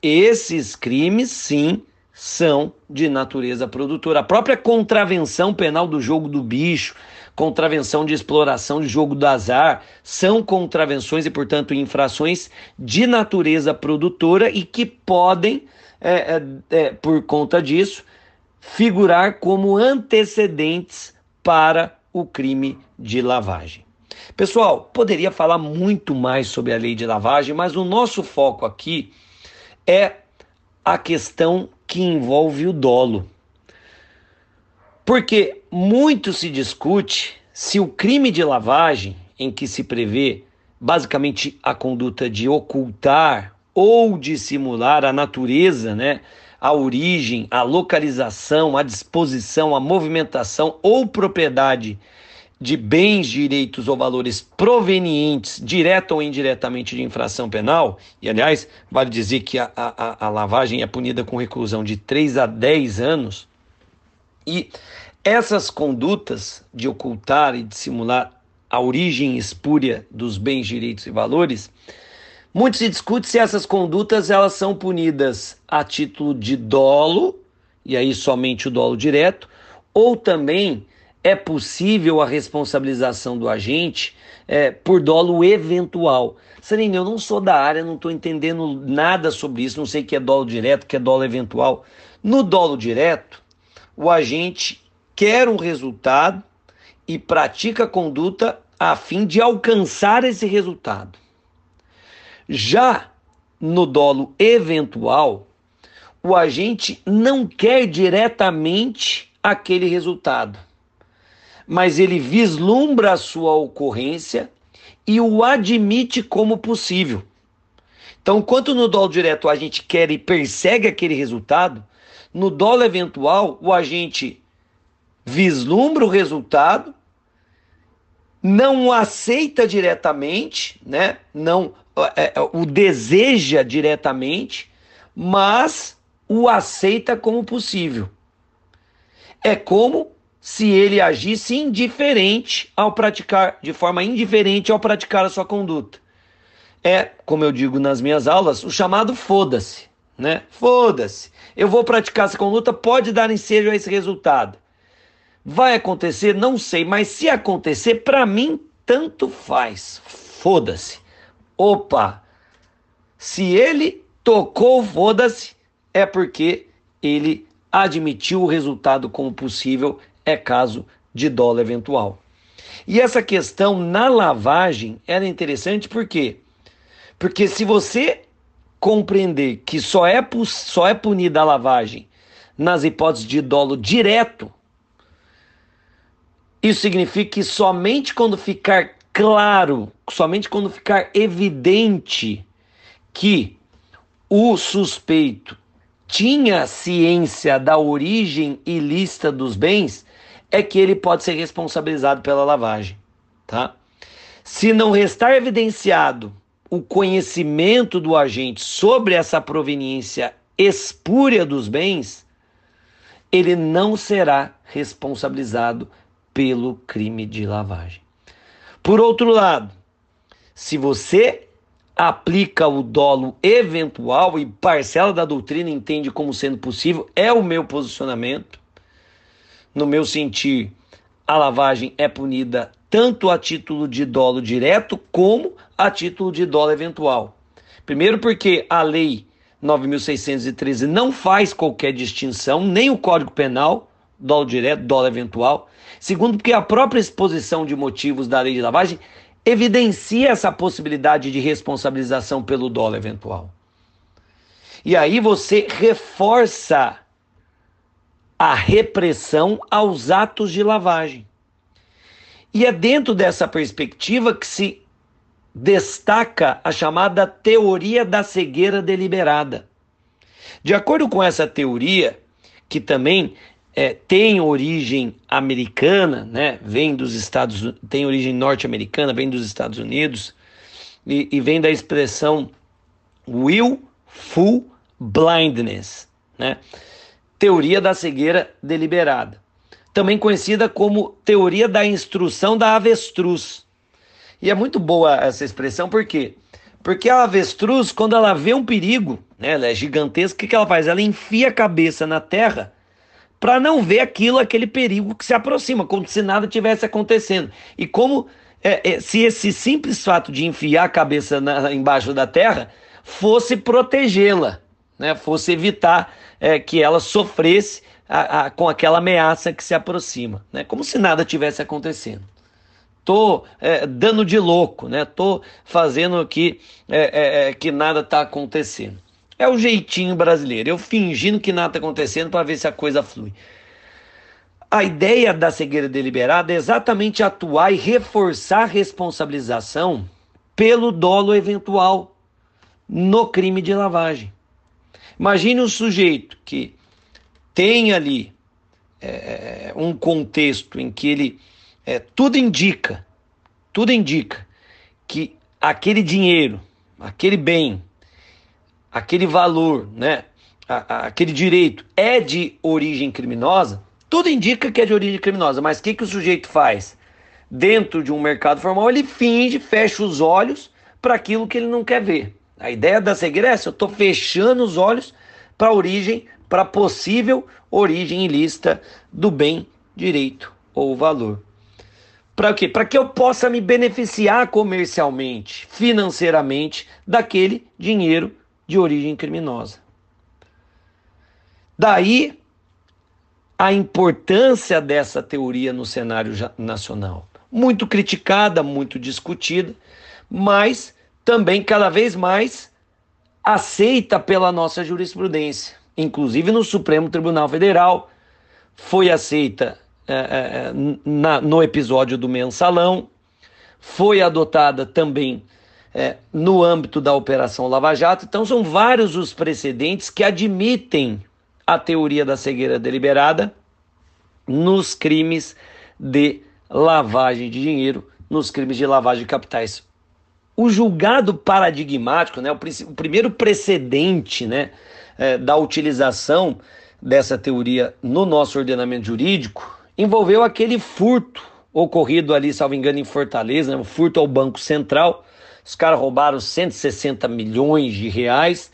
esses crimes sim são de natureza produtora. A própria contravenção penal do jogo do bicho, contravenção de exploração de jogo do azar, são contravenções e, portanto, infrações de natureza produtora e que podem, é, é, é, por conta disso, figurar como antecedentes para o crime de lavagem. Pessoal, poderia falar muito mais sobre a lei de lavagem, mas o nosso foco aqui é a questão que envolve o dolo. Porque muito se discute se o crime de lavagem, em que se prevê basicamente a conduta de ocultar ou dissimular a natureza, né, a origem, a localização, a disposição, a movimentação ou propriedade de bens, direitos ou valores provenientes, direta ou indiretamente, de infração penal, e aliás, vale dizer que a, a, a lavagem é punida com reclusão de 3 a 10 anos, e essas condutas de ocultar e dissimular a origem espúria dos bens, direitos e valores muito se discute se essas condutas elas são punidas a título de dolo, e aí somente o dolo direto, ou também é possível a responsabilização do agente é, por dolo eventual. Serena, eu não sou da área, não estou entendendo nada sobre isso, não sei o que é dolo direto, o que é dolo eventual. No dolo direto, o agente quer um resultado e pratica conduta a fim de alcançar esse resultado. Já no dolo eventual, o agente não quer diretamente aquele resultado, mas ele vislumbra a sua ocorrência e o admite como possível. Então, enquanto no dolo direto a gente quer e persegue aquele resultado, no dolo eventual o agente vislumbra o resultado, não aceita diretamente, né? Não o deseja diretamente, mas o aceita como possível. É como se ele agisse indiferente ao praticar, de forma indiferente ao praticar a sua conduta. É, como eu digo nas minhas aulas, o chamado foda-se, né? Foda-se. Eu vou praticar essa conduta, pode dar ensejo a esse resultado. Vai acontecer? Não sei, mas se acontecer, para mim, tanto faz. Foda-se. Opa! Se ele tocou, foda-se, é porque ele admitiu o resultado como possível, é caso de dolo eventual. E essa questão na lavagem era interessante por quê? Porque se você compreender que só é, só é punida a lavagem nas hipóteses de dolo direto, isso significa que somente quando ficar claro, somente quando ficar evidente que o suspeito tinha ciência da origem ilícita dos bens, é que ele pode ser responsabilizado pela lavagem, tá? Se não restar evidenciado o conhecimento do agente sobre essa proveniência espúria dos bens, ele não será responsabilizado pelo crime de lavagem. Por outro lado, se você aplica o dolo eventual e parcela da doutrina entende como sendo possível, é o meu posicionamento. No meu sentir, a lavagem é punida tanto a título de dolo direto como a título de dolo eventual. Primeiro, porque a lei 9.613 não faz qualquer distinção, nem o Código Penal, dolo direto, dolo eventual. Segundo, porque a própria exposição de motivos da lei de lavagem evidencia essa possibilidade de responsabilização pelo dolo eventual. E aí você reforça a repressão aos atos de lavagem. E é dentro dessa perspectiva que se destaca a chamada teoria da cegueira deliberada. De acordo com essa teoria, que também é, tem origem americana, né? Vem dos Estados, tem origem norte-americana, vem dos Estados Unidos e, e vem da expressão willful blindness, né? Teoria da cegueira deliberada, também conhecida como teoria da instrução da avestruz. E é muito boa essa expressão, por quê? Porque a avestruz, quando ela vê um perigo, né, ela é gigantesca, o que ela faz? Ela enfia a cabeça na terra para não ver aquilo, aquele perigo que se aproxima, como se nada tivesse acontecendo. E como é, é, se esse simples fato de enfiar a cabeça na, embaixo da terra fosse protegê-la, né, fosse evitar é, que ela sofresse a, a, com aquela ameaça que se aproxima, né, como se nada tivesse acontecendo. Tô é, dando de louco, né? Tô fazendo aqui é, é, que nada está acontecendo. É o jeitinho brasileiro, eu fingindo que nada está acontecendo para ver se a coisa flui. A ideia da cegueira deliberada é exatamente atuar e reforçar a responsabilização pelo dolo eventual no crime de lavagem. Imagine um sujeito que tem ali é, um contexto em que ele é, tudo indica, tudo indica que aquele dinheiro, aquele bem aquele valor, né, aquele direito é de origem criminosa, tudo indica que é de origem criminosa, mas o que, que o sujeito faz? Dentro de um mercado formal, ele finge, fecha os olhos para aquilo que ele não quer ver. A ideia da cegueira é essa: eu estou fechando os olhos para a origem, para possível origem ilícita do bem, direito ou valor. Para quê? Para que eu possa me beneficiar comercialmente, financeiramente, daquele dinheiro de origem criminosa. Daí a importância dessa teoria no cenário nacional. Muito criticada, muito discutida, mas também cada vez mais aceita pela nossa jurisprudência. Inclusive no Supremo Tribunal Federal, foi aceita é, é, na, no episódio do mensalão, foi adotada também é, no âmbito da Operação Lava Jato. Então, são vários os precedentes que admitem a teoria da cegueira deliberada nos crimes de lavagem de dinheiro, nos crimes de lavagem de capitais. O julgado paradigmático, né, o, o primeiro precedente né, é, da utilização dessa teoria no nosso ordenamento jurídico, envolveu aquele furto ocorrido ali, salvo engano, em Fortaleza, né, o furto ao Banco Central, os caras roubaram 160 milhões de reais.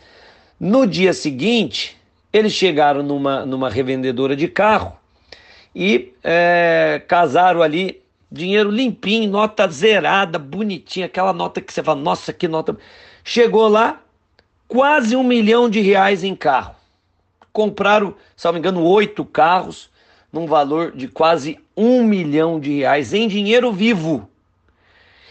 No dia seguinte, eles chegaram numa, numa revendedora de carro e é, casaram ali dinheiro limpinho, nota zerada, bonitinha, aquela nota que você fala, nossa, que nota. Chegou lá, quase um milhão de reais em carro. Compraram, se não me engano, oito carros, num valor de quase um milhão de reais em dinheiro vivo.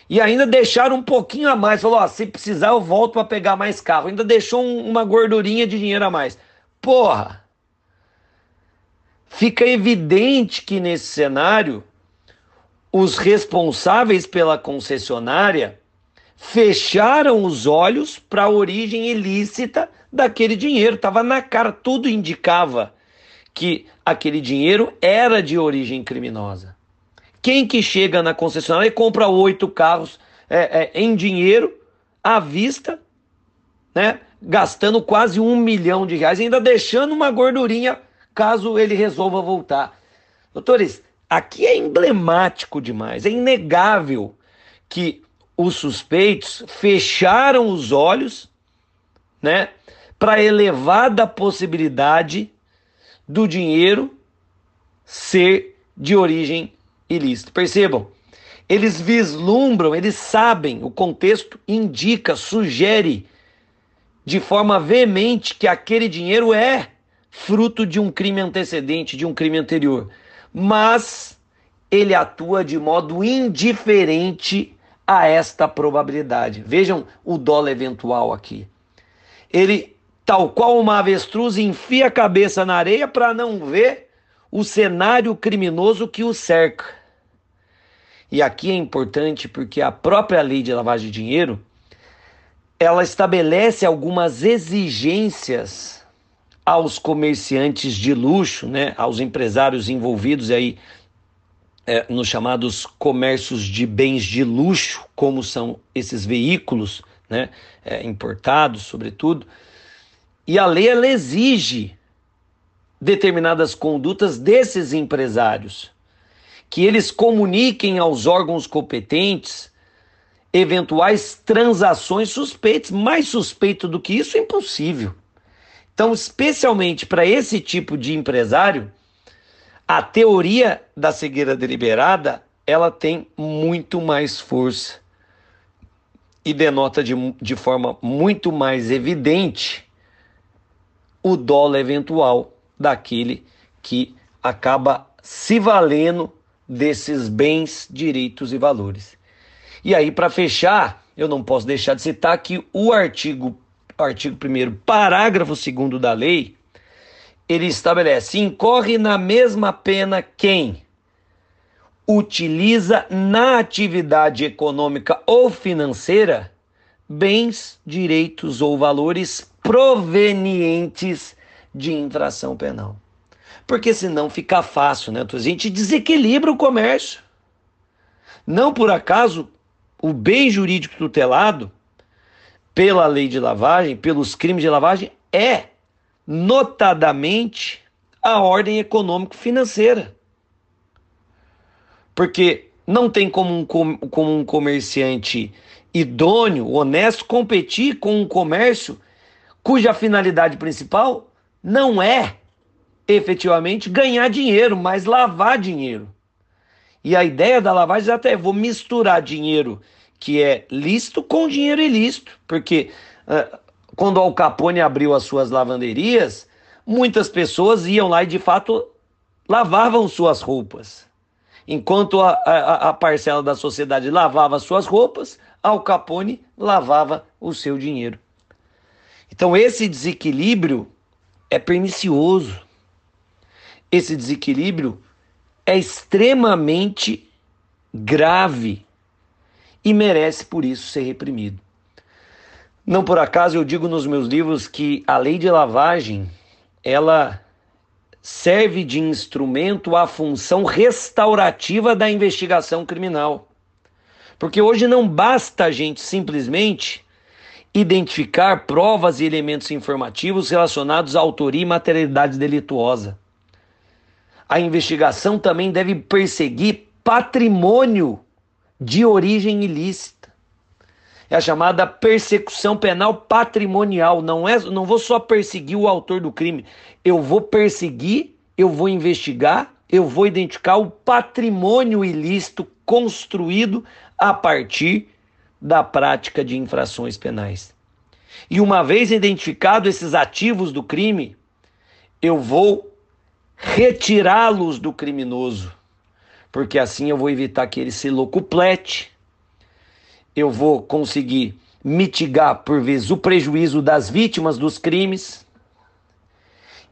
E ainda deixaram um pouquinho a mais. Falou: ó, se precisar, eu volto para pegar mais carro. Ainda deixou um, uma gordurinha de dinheiro a mais. Porra! Fica evidente que nesse cenário, os responsáveis pela concessionária fecharam os olhos para a origem ilícita daquele dinheiro. Estava na cara, tudo indicava que aquele dinheiro era de origem criminosa. Quem que chega na concessionária e compra oito carros é, é, em dinheiro à vista, né? Gastando quase um milhão de reais, ainda deixando uma gordurinha caso ele resolva voltar. Doutores, aqui é emblemático demais, é inegável que os suspeitos fecharam os olhos, né, para elevada possibilidade do dinheiro ser de origem ilícita. Percebam, eles vislumbram, eles sabem, o contexto indica, sugere de forma veemente que aquele dinheiro é fruto de um crime antecedente, de um crime anterior. Mas ele atua de modo indiferente a esta probabilidade. Vejam o dólar eventual aqui. Ele tal qual uma avestruz, enfia a cabeça na areia para não ver o cenário criminoso que o cerca. E aqui é importante porque a própria lei de lavagem de dinheiro ela estabelece algumas exigências aos comerciantes de luxo, né, aos empresários envolvidos aí é, nos chamados comércios de bens de luxo, como são esses veículos, né, é, importados, sobretudo, e a lei ela exige determinadas condutas desses empresários, que eles comuniquem aos órgãos competentes eventuais transações suspeitas. Mais suspeito do que isso é impossível. Então, especialmente para esse tipo de empresário, a teoria da cegueira deliberada ela tem muito mais força e denota de, de forma muito mais evidente o dólar eventual daquele que acaba se valendo desses bens, direitos e valores. E aí, para fechar, eu não posso deixar de citar que o artigo, artigo 1, parágrafo 2 da lei, ele estabelece: incorre na mesma pena quem utiliza na atividade econômica ou financeira bens, direitos ou valores provenientes de infração penal. Porque senão fica fácil, né? A gente desequilibra o comércio. Não por acaso o bem jurídico tutelado pela lei de lavagem, pelos crimes de lavagem, é notadamente a ordem econômico-financeira. Porque não tem como um, como um comerciante idôneo, honesto, competir com um comércio cuja finalidade principal não é efetivamente ganhar dinheiro, mas lavar dinheiro. E a ideia da lavagem até é vou misturar dinheiro que é lícito com dinheiro ilícito, porque uh, quando Al Capone abriu as suas lavanderias, muitas pessoas iam lá e de fato lavavam suas roupas. Enquanto a, a, a parcela da sociedade lavava suas roupas, Al Capone lavava o seu dinheiro. Então, esse desequilíbrio é pernicioso. Esse desequilíbrio é extremamente grave e merece, por isso, ser reprimido. Não por acaso eu digo nos meus livros que a lei de lavagem ela serve de instrumento à função restaurativa da investigação criminal. Porque hoje não basta a gente simplesmente identificar provas e elementos informativos relacionados à autoria e materialidade delituosa. A investigação também deve perseguir patrimônio de origem ilícita. É a chamada persecução penal patrimonial. Não é, não vou só perseguir o autor do crime, eu vou perseguir, eu vou investigar, eu vou identificar o patrimônio ilícito construído a partir da prática de infrações penais. E uma vez identificados esses ativos do crime, eu vou retirá-los do criminoso, porque assim eu vou evitar que ele se locuplete, eu vou conseguir mitigar por vezes o prejuízo das vítimas dos crimes.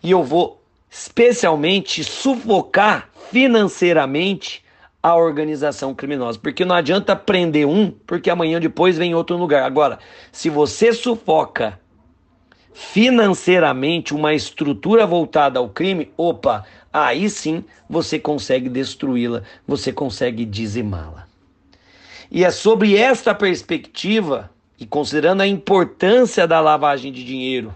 E eu vou especialmente sufocar financeiramente a organização criminosa, porque não adianta prender um, porque amanhã depois vem outro lugar. Agora, se você sufoca financeiramente uma estrutura voltada ao crime, opa, aí sim você consegue destruí-la, você consegue dizimá-la. E é sobre esta perspectiva, e considerando a importância da lavagem de dinheiro,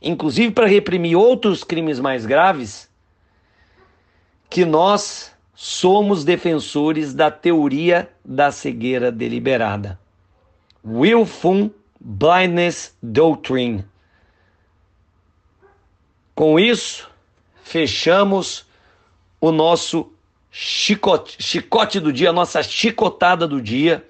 inclusive para reprimir outros crimes mais graves, que nós somos defensores da teoria da cegueira deliberada. Willful Blindness Doctrine. Com isso, fechamos o nosso chicote, chicote do dia, a nossa chicotada do dia.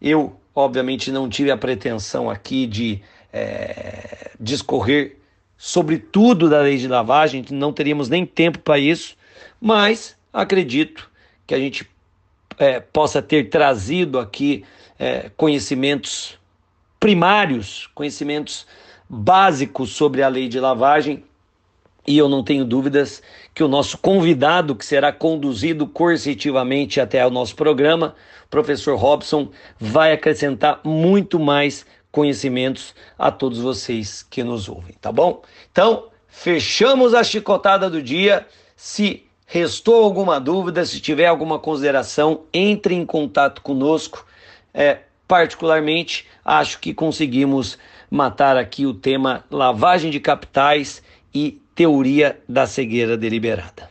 Eu, obviamente, não tive a pretensão aqui de é, discorrer sobre tudo da lei de lavagem, não teríamos nem tempo para isso, mas acredito que a gente é, possa ter trazido aqui é, conhecimentos primários, conhecimentos básicos sobre a lei de lavagem e eu não tenho dúvidas que o nosso convidado, que será conduzido coercitivamente até o nosso programa, professor Robson, vai acrescentar muito mais conhecimentos a todos vocês que nos ouvem, tá bom? Então, fechamos a chicotada do dia. Se restou alguma dúvida, se tiver alguma consideração, entre em contato conosco. É, particularmente, acho que conseguimos matar aqui o tema lavagem de capitais e teoria da cegueira deliberada.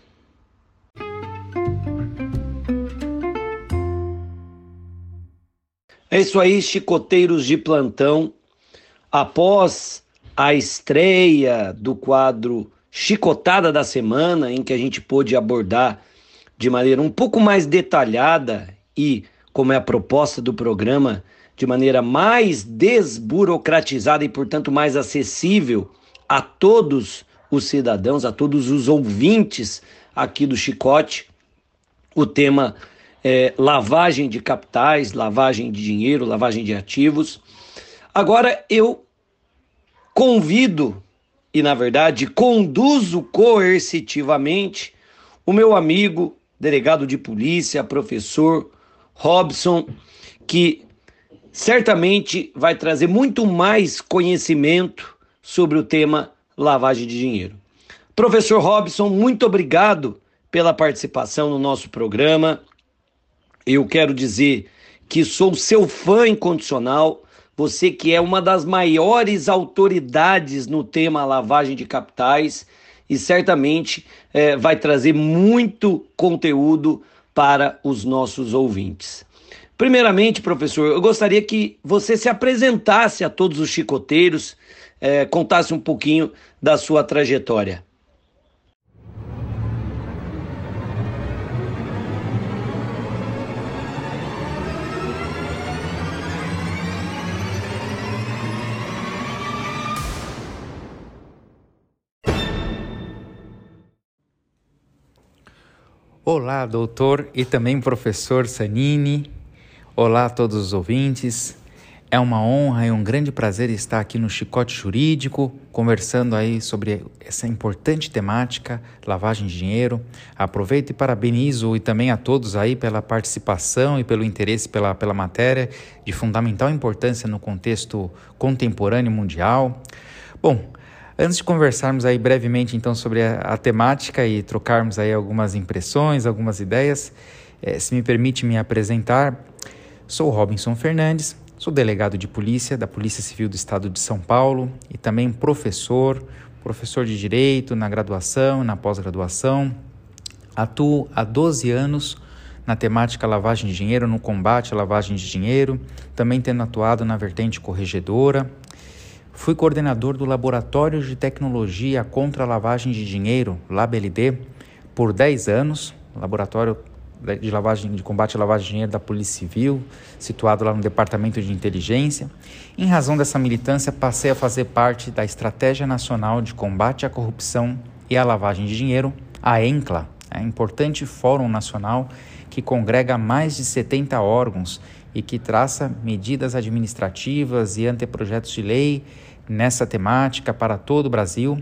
É isso aí, chicoteiros de plantão. Após a estreia do quadro Chicotada da Semana, em que a gente pôde abordar de maneira um pouco mais detalhada e, como é a proposta do programa, de maneira mais desburocratizada e, portanto, mais acessível a todos os cidadãos, a todos os ouvintes aqui do Chicote, o tema é, lavagem de capitais, lavagem de dinheiro, lavagem de ativos. Agora eu convido e, na verdade, conduzo coercitivamente o meu amigo, delegado de polícia, professor Robson, que certamente vai trazer muito mais conhecimento sobre o tema lavagem de dinheiro. Professor Robson, muito obrigado pela participação no nosso programa. Eu quero dizer que sou seu fã incondicional, você que é uma das maiores autoridades no tema lavagem de capitais e certamente é, vai trazer muito conteúdo para os nossos ouvintes. Primeiramente, professor, eu gostaria que você se apresentasse a todos os chicoteiros, é, contasse um pouquinho da sua trajetória. Olá, doutor e também professor Sanini. Olá a todos os ouvintes. É uma honra e um grande prazer estar aqui no Chicote Jurídico, conversando aí sobre essa importante temática, lavagem de dinheiro. Aproveito e parabenizo e também a todos aí pela participação e pelo interesse pela, pela matéria de fundamental importância no contexto contemporâneo mundial. Bom, antes de conversarmos aí brevemente então sobre a, a temática e trocarmos aí algumas impressões, algumas ideias, eh, se me permite me apresentar, sou Robinson Fernandes, Sou delegado de polícia da Polícia Civil do Estado de São Paulo e também professor, professor de direito na graduação, na pós-graduação. Atuo há 12 anos na temática lavagem de dinheiro, no combate à lavagem de dinheiro, também tendo atuado na vertente corregedora. Fui coordenador do Laboratório de Tecnologia contra a Lavagem de Dinheiro, LabLD, por 10 anos, laboratório de lavagem de combate à lavagem de dinheiro da Polícia Civil, situado lá no Departamento de Inteligência. Em razão dessa militância, passei a fazer parte da Estratégia Nacional de Combate à Corrupção e à Lavagem de Dinheiro, a ENCLA, é importante fórum nacional que congrega mais de 70 órgãos e que traça medidas administrativas e anteprojetos de lei nessa temática para todo o Brasil.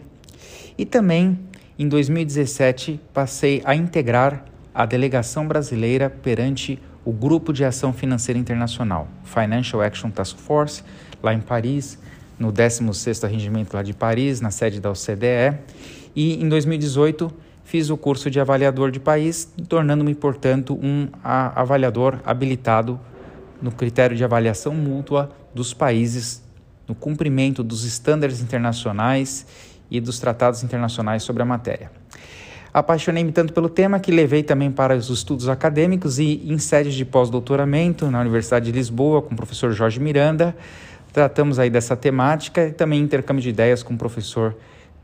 E também, em 2017, passei a integrar a delegação brasileira perante o Grupo de Ação Financeira Internacional, Financial Action Task Force, lá em Paris, no 16º Regimento lá de Paris, na sede da OCDE. E em 2018 fiz o curso de avaliador de país, tornando-me, portanto, um avaliador habilitado no critério de avaliação mútua dos países no cumprimento dos estándares internacionais e dos tratados internacionais sobre a matéria. Apaixonei-me tanto pelo tema que levei também para os estudos acadêmicos e em sedes de pós-doutoramento na Universidade de Lisboa com o professor Jorge Miranda. Tratamos aí dessa temática e também intercâmbio de ideias com o professor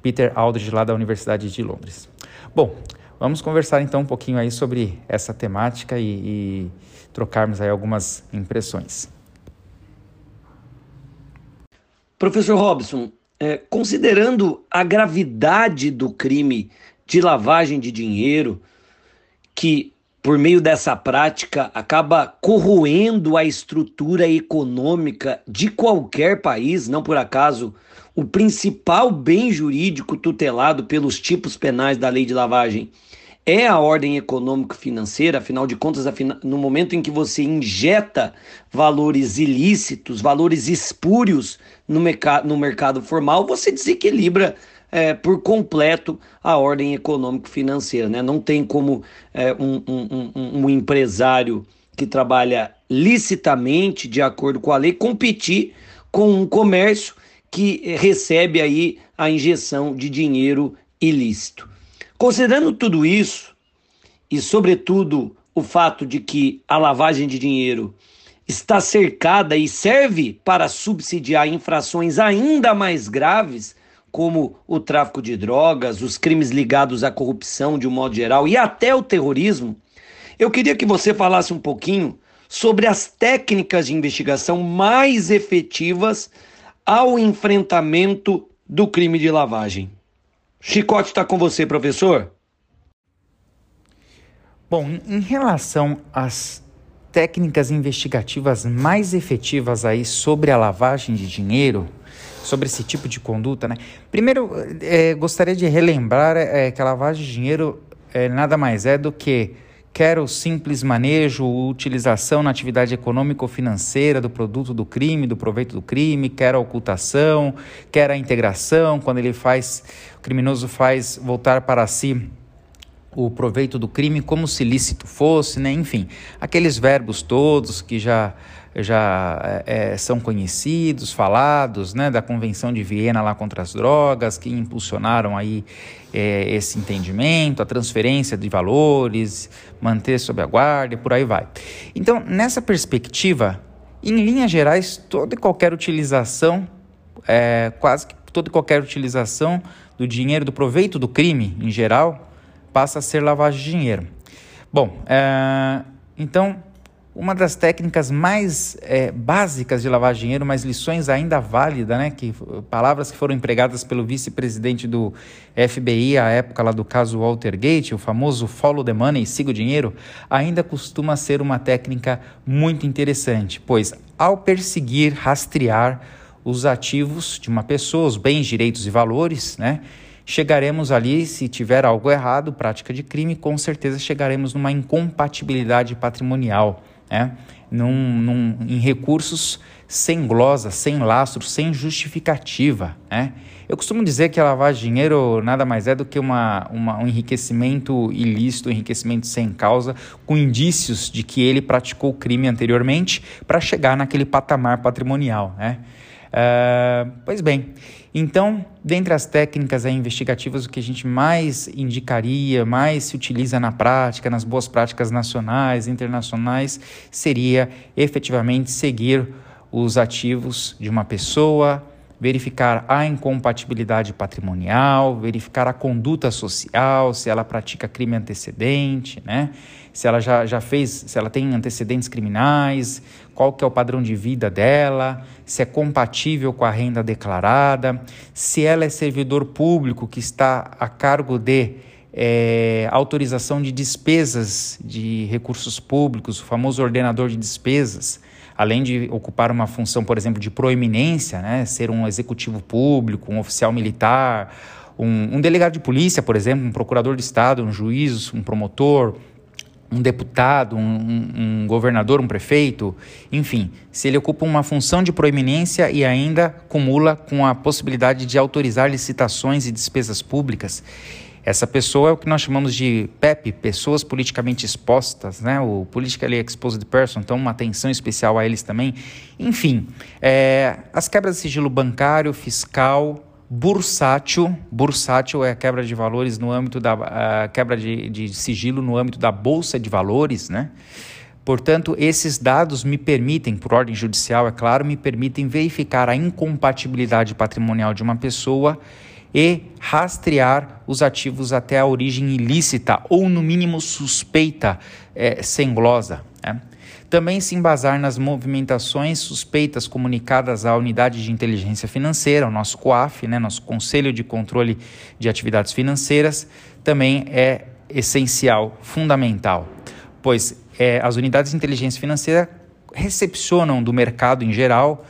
Peter Aldridge lá da Universidade de Londres. Bom, vamos conversar então um pouquinho aí sobre essa temática e, e trocarmos aí algumas impressões. Professor Robson, é, considerando a gravidade do crime de lavagem de dinheiro, que por meio dessa prática acaba corroendo a estrutura econômica de qualquer país, não por acaso o principal bem jurídico tutelado pelos tipos penais da lei de lavagem é a ordem econômico-financeira, afinal de contas, no momento em que você injeta valores ilícitos, valores espúrios no, mercado, formal, você desequilibra é, por completo a ordem econômico-financeira. Né? Não tem como é, um, um, um, um empresário que trabalha licitamente, de acordo com a lei, competir com um comércio que recebe aí a injeção de dinheiro ilícito. Considerando tudo isso, e sobretudo o fato de que a lavagem de dinheiro está cercada e serve para subsidiar infrações ainda mais graves, como o tráfico de drogas, os crimes ligados à corrupção de um modo geral e até o terrorismo, eu queria que você falasse um pouquinho sobre as técnicas de investigação mais efetivas ao enfrentamento do crime de lavagem. Chicote está com você, professor. Bom, em relação às técnicas investigativas mais efetivas aí sobre a lavagem de dinheiro, sobre esse tipo de conduta, né? Primeiro, é, gostaria de relembrar é, que a lavagem de dinheiro é, nada mais é do que quer o simples manejo utilização na atividade econômica ou financeira do produto do crime, do proveito do crime, quer a ocultação, quer a integração, quando ele faz, o criminoso faz voltar para si o proveito do crime como se lícito fosse, né? enfim, aqueles verbos todos que já já é, são conhecidos, falados, né, da Convenção de Viena lá contra as drogas, que impulsionaram aí é, esse entendimento, a transferência de valores, manter sob a guarda e por aí vai. Então, nessa perspectiva, em linhas gerais, toda e qualquer utilização, é, quase que toda e qualquer utilização do dinheiro, do proveito do crime em geral, passa a ser lavagem de dinheiro. Bom, é, então uma das técnicas mais é, básicas de lavar dinheiro, mas lições ainda válidas, né? Que, palavras que foram empregadas pelo vice-presidente do FBI à época lá do caso Waltergate, o famoso follow the money, siga o dinheiro, ainda costuma ser uma técnica muito interessante, pois ao perseguir, rastrear os ativos de uma pessoa, os bens, direitos e valores, né? chegaremos ali, se tiver algo errado, prática de crime, com certeza chegaremos numa incompatibilidade patrimonial né? Num, num, em recursos sem glosa, sem lastro, sem justificativa. Né? Eu costumo dizer que de dinheiro nada mais é do que uma, uma, um enriquecimento ilícito, um enriquecimento sem causa, com indícios de que ele praticou crime anteriormente para chegar naquele patamar patrimonial. Né? Uh, pois bem, então, dentre as técnicas investigativas, o que a gente mais indicaria, mais se utiliza na prática, nas boas práticas nacionais, internacionais, seria efetivamente seguir os ativos de uma pessoa, verificar a incompatibilidade patrimonial, verificar a conduta social, se ela pratica crime antecedente, né? Se ela já, já fez, se ela tem antecedentes criminais, qual que é o padrão de vida dela, se é compatível com a renda declarada, se ela é servidor público que está a cargo de é, autorização de despesas de recursos públicos, o famoso ordenador de despesas, além de ocupar uma função, por exemplo, de proeminência, né, ser um executivo público, um oficial militar, um, um delegado de polícia, por exemplo, um procurador de Estado, um juiz, um promotor, um deputado, um, um, governador, um prefeito, enfim, se ele ocupa uma função de proeminência e ainda cumula com a possibilidade de autorizar licitações e despesas públicas, essa pessoa é o que nós chamamos de PEP, pessoas politicamente expostas, né? o Politically Exposed Person, então uma atenção especial a eles também. Enfim, é, as quebras de sigilo bancário, fiscal, bursátil. Bursátil é a quebra de valores no âmbito da quebra de, de sigilo no âmbito da bolsa de valores, né? Portanto, esses dados me permitem, por ordem judicial, é claro, me permitem verificar a incompatibilidade patrimonial de uma pessoa e rastrear os ativos até a origem ilícita ou, no mínimo, suspeita, é, sem glosa. Também se embasar nas movimentações suspeitas comunicadas à Unidade de Inteligência Financeira, o nosso COAF, né, nosso Conselho de Controle de Atividades Financeiras, também é essencial, fundamental, pois é, as unidades de inteligência financeira recepcionam do mercado em geral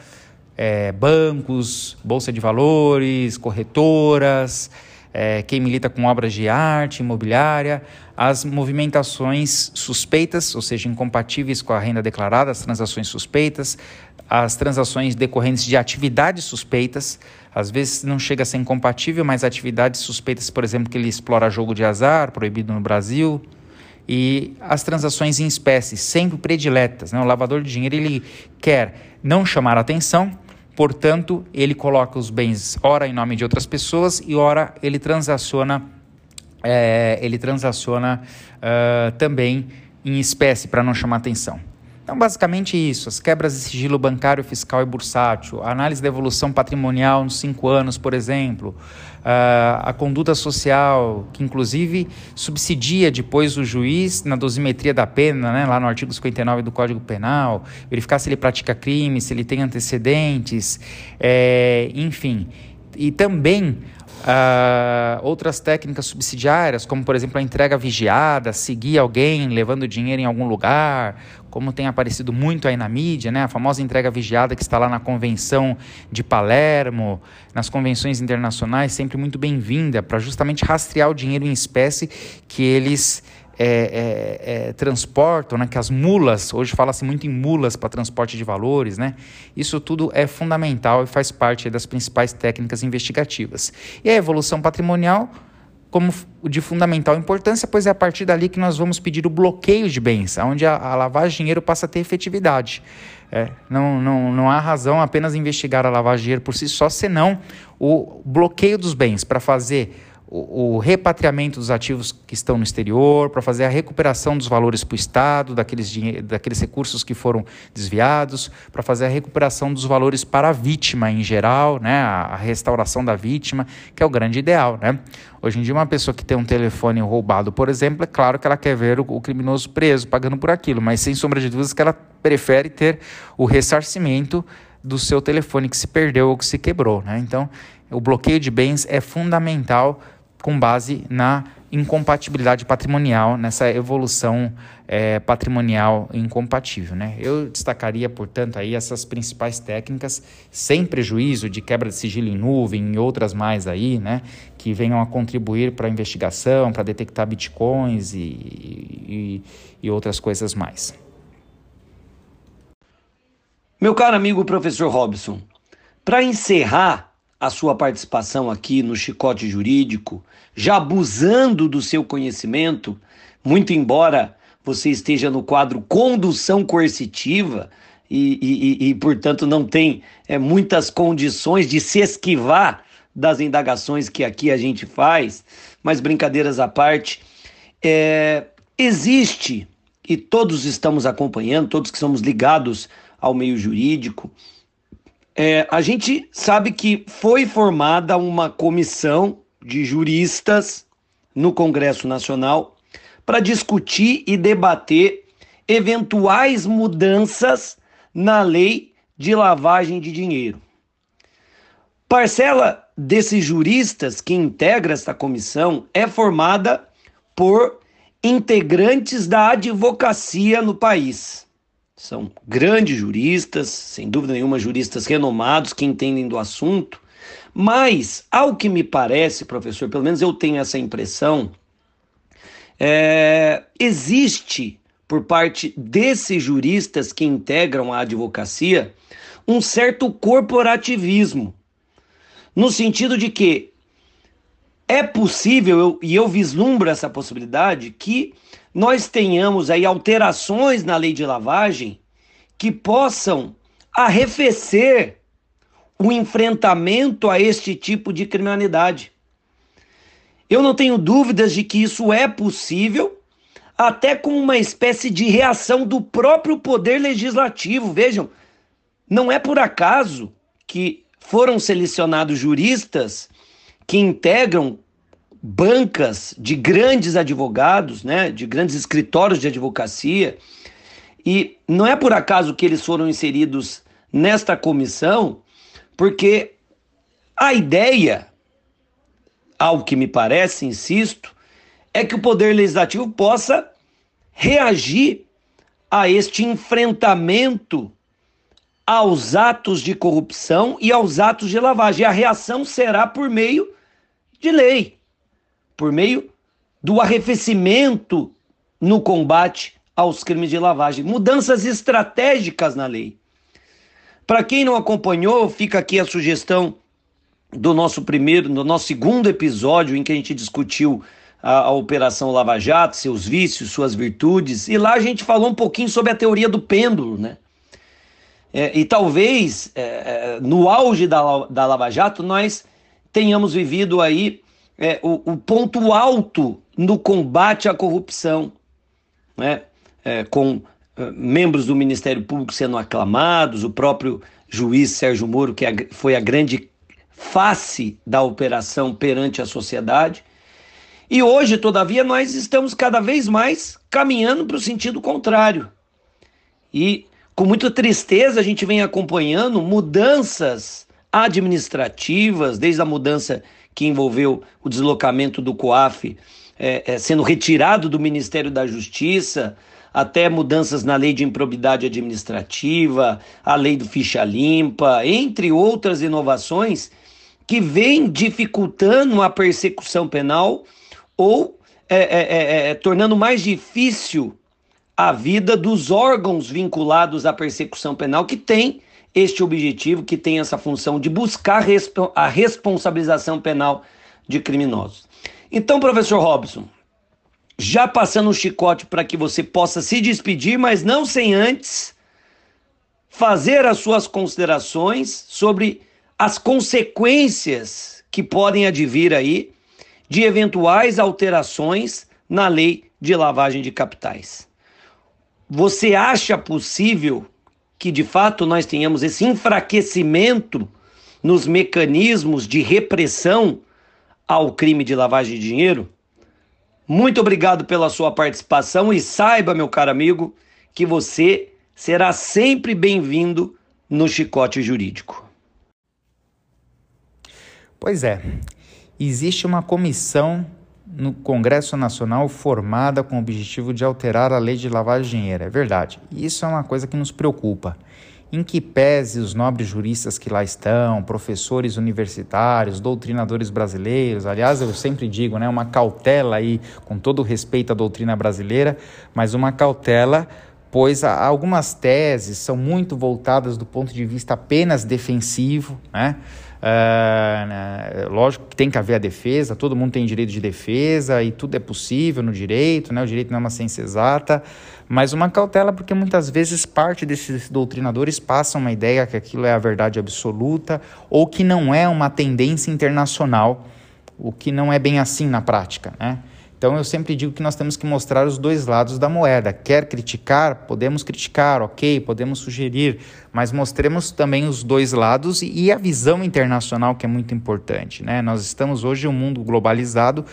é, bancos, bolsa de valores, corretoras, é, quem milita com obras de arte, imobiliária, as movimentações suspeitas, ou seja, incompatíveis com a renda declarada, as transações suspeitas, as transações decorrentes de atividades suspeitas, às vezes não chega a ser incompatível, mas atividades suspeitas, por exemplo, que ele explora jogo de azar, proibido no Brasil, e as transações em espécie, sempre prediletas. Né? O lavador de dinheiro ele quer não chamar atenção, Portanto, ele coloca os bens ora em nome de outras pessoas e ora ele transaciona, é, ele transaciona uh, também em espécie para não chamar atenção. Então, basicamente isso, as quebras de sigilo bancário, fiscal e bursátil, a análise da evolução patrimonial nos cinco anos, por exemplo, uh, a conduta social, que inclusive subsidia depois o juiz na dosimetria da pena, né, lá no artigo 59 do Código Penal, verificar se ele pratica crime, se ele tem antecedentes, é, enfim. E também Uh, outras técnicas subsidiárias, como por exemplo a entrega vigiada, seguir alguém levando dinheiro em algum lugar, como tem aparecido muito aí na mídia, né? a famosa entrega vigiada que está lá na Convenção de Palermo, nas convenções internacionais, sempre muito bem-vinda para justamente rastrear o dinheiro em espécie que eles é, é, é, transportam, né, que as mulas, hoje fala-se muito em mulas para transporte de valores, né? Isso tudo é fundamental e faz parte das principais técnicas investigativas. E a evolução patrimonial como de fundamental importância, pois é a partir dali que nós vamos pedir o bloqueio de bens, onde a, a lavagem de dinheiro passa a ter efetividade. É, não, não, não há razão apenas investigar a lavagem de dinheiro por si só, senão o bloqueio dos bens para fazer o, repatriamento dos ativos que estão no exterior, para fazer a recuperação dos valores para o Estado, daqueles, daqueles recursos que foram desviados, para fazer a recuperação dos valores para a vítima em geral, né, a, restauração da vítima, que é o grande ideal. Né? Hoje em dia, uma pessoa que tem um telefone roubado, por exemplo, é claro que ela quer ver o, o criminoso preso, pagando por aquilo, mas sem sombra de dúvidas que ela prefere ter o ressarcimento do seu telefone que se perdeu ou que se quebrou. Né? Então, o bloqueio de bens é fundamental com base na incompatibilidade patrimonial, nessa evolução é, patrimonial incompatível. Né? Eu destacaria, portanto, aí essas principais técnicas, sem prejuízo de quebra de sigilo em nuvem e outras mais aí, né, que venham a contribuir para a investigação, para detectar bitcoins e, e, e outras coisas mais. Meu caro amigo professor Robson, para encerrar a sua participação aqui no Chicote Jurídico, já abusando do seu conhecimento, muito embora você esteja no quadro condução coercitiva e, e, e portanto, não tem é, muitas condições de se esquivar das indagações que aqui a gente faz, mas brincadeiras à parte, é, existe, e todos estamos acompanhando, todos que somos ligados ao meio jurídico, é, a gente sabe que foi formada uma comissão de juristas no Congresso Nacional para discutir e debater eventuais mudanças na lei de lavagem de dinheiro. Parcela desses juristas que integra esta comissão é formada por integrantes da advocacia no país. São grandes juristas, sem dúvida nenhuma, juristas renomados que entendem do assunto, mas, ao que me parece, professor, pelo menos eu tenho essa impressão, é, existe por parte desses juristas que integram a advocacia um certo corporativismo, no sentido de que é possível, eu, e eu vislumbro essa possibilidade, que nós tenhamos aí alterações na lei de lavagem que possam arrefecer o enfrentamento a este tipo de criminalidade. Eu não tenho dúvidas de que isso é possível, até com uma espécie de reação do próprio poder legislativo. Vejam, não é por acaso que foram selecionados juristas que integram bancas de grandes advogados, né, de grandes escritórios de advocacia, e não é por acaso que eles foram inseridos nesta comissão, porque a ideia, ao que me parece, insisto, é que o Poder Legislativo possa reagir a este enfrentamento aos atos de corrupção e aos atos de lavagem. A reação será por meio de lei, por meio do arrefecimento no combate aos crimes de lavagem, mudanças estratégicas na lei. Para quem não acompanhou, fica aqui a sugestão do nosso primeiro, do nosso segundo episódio em que a gente discutiu a, a, Operação Lava Jato, seus vícios, suas virtudes, e lá a gente falou um pouquinho sobre a teoria do pêndulo, né? É, e talvez é, é no auge da, da Lava Jato nós tenhamos vivido aí é, o, o, ponto alto no combate à corrupção, né? É, com é, membros do Ministério Público sendo aclamados, o próprio juiz Sérgio Moro, que foi a grande face da operação perante a sociedade. E hoje, todavia, nós estamos cada vez mais caminhando para o sentido contrário. E com muita tristeza a gente vem acompanhando mudanças administrativas, desde a mudança que envolveu o deslocamento do COAF é, é, sendo retirado do Ministério da Justiça, até mudanças na lei de improbidade administrativa, a lei do ficha limpa, entre outras inovações que vêm dificultando a persecução penal ou é, é, é, é, tornando mais difícil a vida dos órgãos vinculados à persecução penal que tem este objetivo, que tem essa função de buscar a responsabilização penal de criminosos. Então, professor Robson, já passando o chicote para que você possa se despedir, mas não sem antes fazer as suas considerações sobre as consequências que podem advir aí de eventuais alterações na lei de lavagem de capitais. Você acha possível que de fato nós tenhamos esse enfraquecimento nos mecanismos de repressão ao crime de lavagem de dinheiro? Muito obrigado pela sua participação e saiba, meu caro amigo, que você será sempre bem-vindo no Chicote Jurídico. Pois é, existe uma comissão no Congresso Nacional formada com o objetivo de alterar a lei de lavagem de dinheiro. É verdade. Isso é uma coisa que nos preocupa. Em que pese os nobres juristas que lá estão, professores universitários, doutrinadores brasileiros, aliás, eu sempre digo, né, uma cautela aí, com todo respeito à doutrina brasileira, mas uma cautela pois algumas teses são muito voltadas do ponto de vista apenas defensivo, né? Uh? Lógico que tem que haver a defesa, todo mundo tem direito de defesa e tudo é possível no direito, né? o direito não é uma ciência exata, mas uma cautela porque muitas vezes parte desses doutrinadores passam uma ideia que aquilo é a verdade absoluta ou que não é uma tendência internacional, o que não é bem assim na prática. Né? Então eu sempre digo que nós temos que mostrar os dois lados da moeda. Quer criticar? Podemos criticar, ok, podemos sugerir, mas mostremos também os dois lados e a visão internacional que é muito importante. Né? Nós estamos hoje em um mundo globalizado,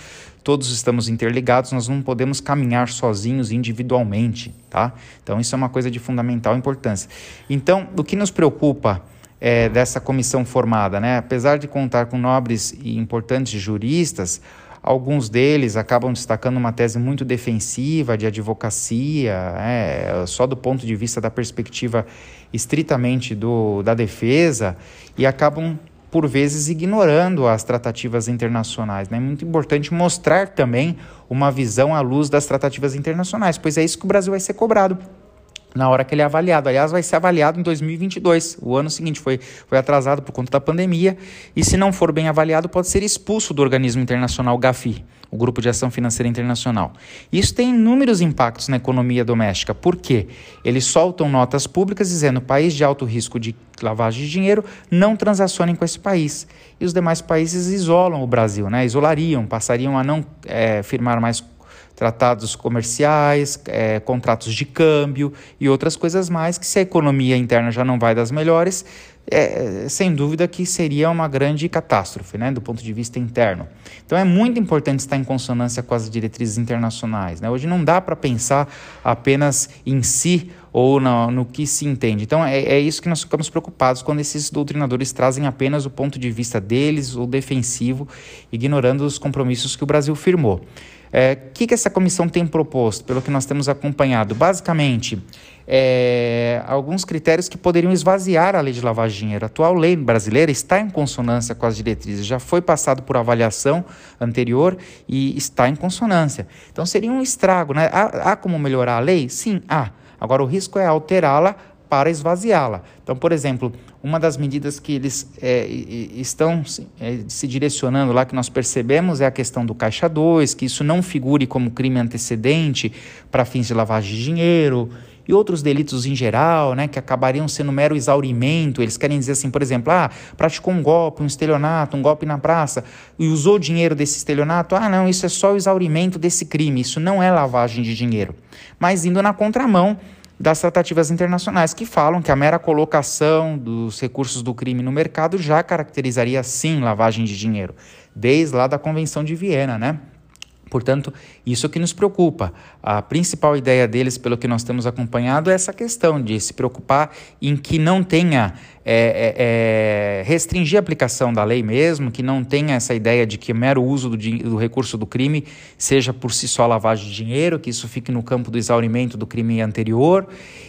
todos estamos interligados, nós não podemos caminhar sozinhos individualmente. Tá? Então isso é uma coisa de fundamental importância. Então, o que nos preocupa é, dessa comissão formada, né? apesar de contar com nobres e importantes juristas, Alguns deles acabam destacando uma tese muito defensiva de advocacia, é, só do ponto de vista da perspectiva estritamente do, da defesa, e acabam por vezes ignorando as tratativas internacionais. Né? É muito importante mostrar também uma visão à luz das tratativas internacionais, pois é isso que o Brasil vai ser cobrado na hora que ele é avaliado. Aliás, vai ser avaliado em 2022. O ano seguinte foi, foi atrasado por conta da pandemia e, se não for bem avaliado, pode ser expulso do organismo internacional GAFI, o Grupo de Ação Financeira Internacional. Isso tem inúmeros impactos na economia doméstica. Por quê? Eles soltam notas públicas dizendo país de alto risco de lavagem de dinheiro não transacionem com esse país. E os demais países isolam o Brasil, né? isolariam, passariam a não é, firmar mais tratados comerciais, é, contratos de câmbio e outras coisas mais, que se a economia interna já não vai das melhores, é, sem dúvida que seria uma grande catástrofe, né, do ponto de vista interno. Então é muito importante estar em consonância com as diretrizes internacionais. Né? Hoje não dá para pensar apenas em si ou no, no que se entende. Então é, é, isso que nós ficamos preocupados quando esses doutrinadores trazem apenas o ponto de vista deles, o defensivo, ignorando os compromissos que o Brasil firmou. O é, que, que essa comissão tem proposto, pelo que nós temos acompanhado? Basicamente, é, alguns critérios que poderiam esvaziar a lei de lavagem dinheiro. A atual lei brasileira está em consonância com as diretrizes, já foi passado por avaliação anterior e está em consonância. Então seria um estrago. Né? Há, há como melhorar a lei? Sim, há. Agora o risco é alterá-la para esvaziá-la. Então, por exemplo, uma das medidas que eles é, estão é, se direcionando lá, que nós percebemos, é a questão do Caixa 2, que isso não figure como crime antecedente para fins de lavagem de dinheiro e outros delitos em geral, né, que acabariam sendo mero exaurimento. Eles querem dizer assim, por exemplo, ah, praticou um golpe, um estelionato, um golpe na praça e usou dinheiro desse estelionato. Ah, não, isso é só o exaurimento desse crime, isso não é lavagem de dinheiro. Mas indo na contramão das tratativas internacionais, que falam que a mera colocação dos recursos do crime no mercado já caracterizaria, sim, lavagem de dinheiro, desde lá da Convenção de Viena, né? Portanto, isso que nos preocupa. A principal ideia deles, pelo que nós temos acompanhado, é essa questão de se preocupar em que não tenha é, é, é restringir a aplicação da lei mesmo, que não tenha essa ideia de que mero uso do, do, recurso do crime seja por si só lavagem de dinheiro, que isso fique no campo do exaurimento do crime anterior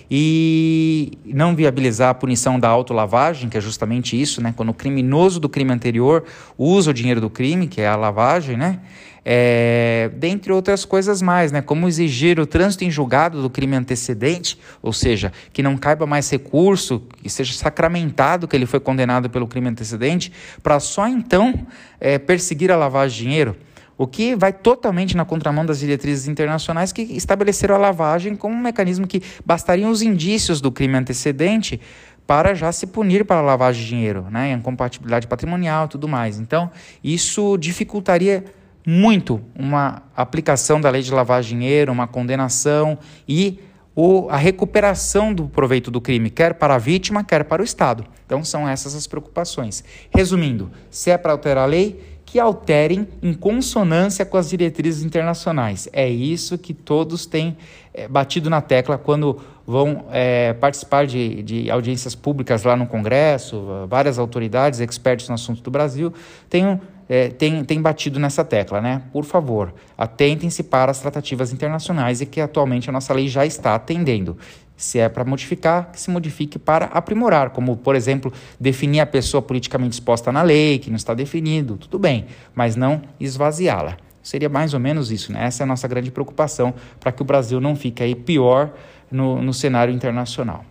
e não viabilizar a punição da autolavagem, que é justamente isso, né? quando o criminoso do crime anterior usa o dinheiro do crime, que é a lavagem, né? É, dentre outras coisas mais, né? como exigir o trânsito em julgado do crime antecedente, ou seja, que não caiba mais recurso, que seja sacramentado que ele foi condenado pelo crime antecedente, para só então é, perseguir a lavagem de dinheiro. O que vai totalmente na contramão das diretrizes internacionais que estabeleceram a lavagem como um mecanismo que bastariam os indícios do crime antecedente para já se punir para lavagem de dinheiro, né? incompatibilidade patrimonial e tudo mais. Então, isso dificultaria muito uma aplicação da lei de de dinheiro, uma condenação e o, a recuperação do proveito do crime, quer para a vítima, quer para o Estado. Então são essas as preocupações. Resumindo, se é para alterar a lei, que alterem em consonância com as diretrizes internacionais. É isso que todos têm é, batido na tecla quando vão é, participar de, de, audiências públicas lá no Congresso, várias autoridades, expertos no assunto do Brasil, têm é, tem, tem batido nessa tecla, né? Por favor, atentem-se para as tratativas internacionais e que atualmente a nossa lei já está atendendo. Se é para modificar, que se modifique para aprimorar, como, por exemplo, definir a pessoa politicamente exposta na lei, que não está definido, tudo bem, mas não esvaziá-la. Seria mais ou menos isso, né? Essa é a nossa grande preocupação para que o Brasil não fique aí pior no, no cenário internacional.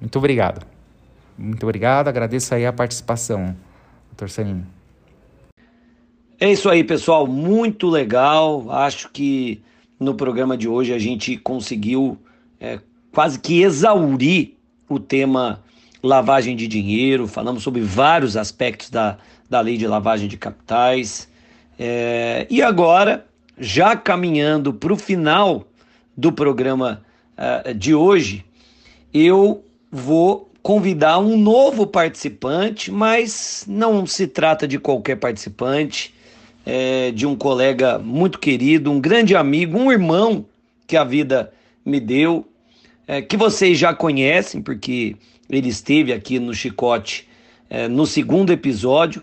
Muito obrigado. Muito obrigado, agradeço aí a participação, doutor Saninho. É isso aí, pessoal. Muito legal. Acho que no programa de hoje a gente conseguiu é, quase que exaurir o tema lavagem de dinheiro. Falamos sobre vários aspectos da, da lei de lavagem de capitais. É, e agora, já caminhando para o final do programa uh, de hoje, eu vou convidar um novo participante, mas não se trata de qualquer participante é, de um colega muito querido, um grande amigo, um irmão que a vida me deu, é, que vocês já conhecem, porque ele esteve aqui no Chicote é, no segundo episódio,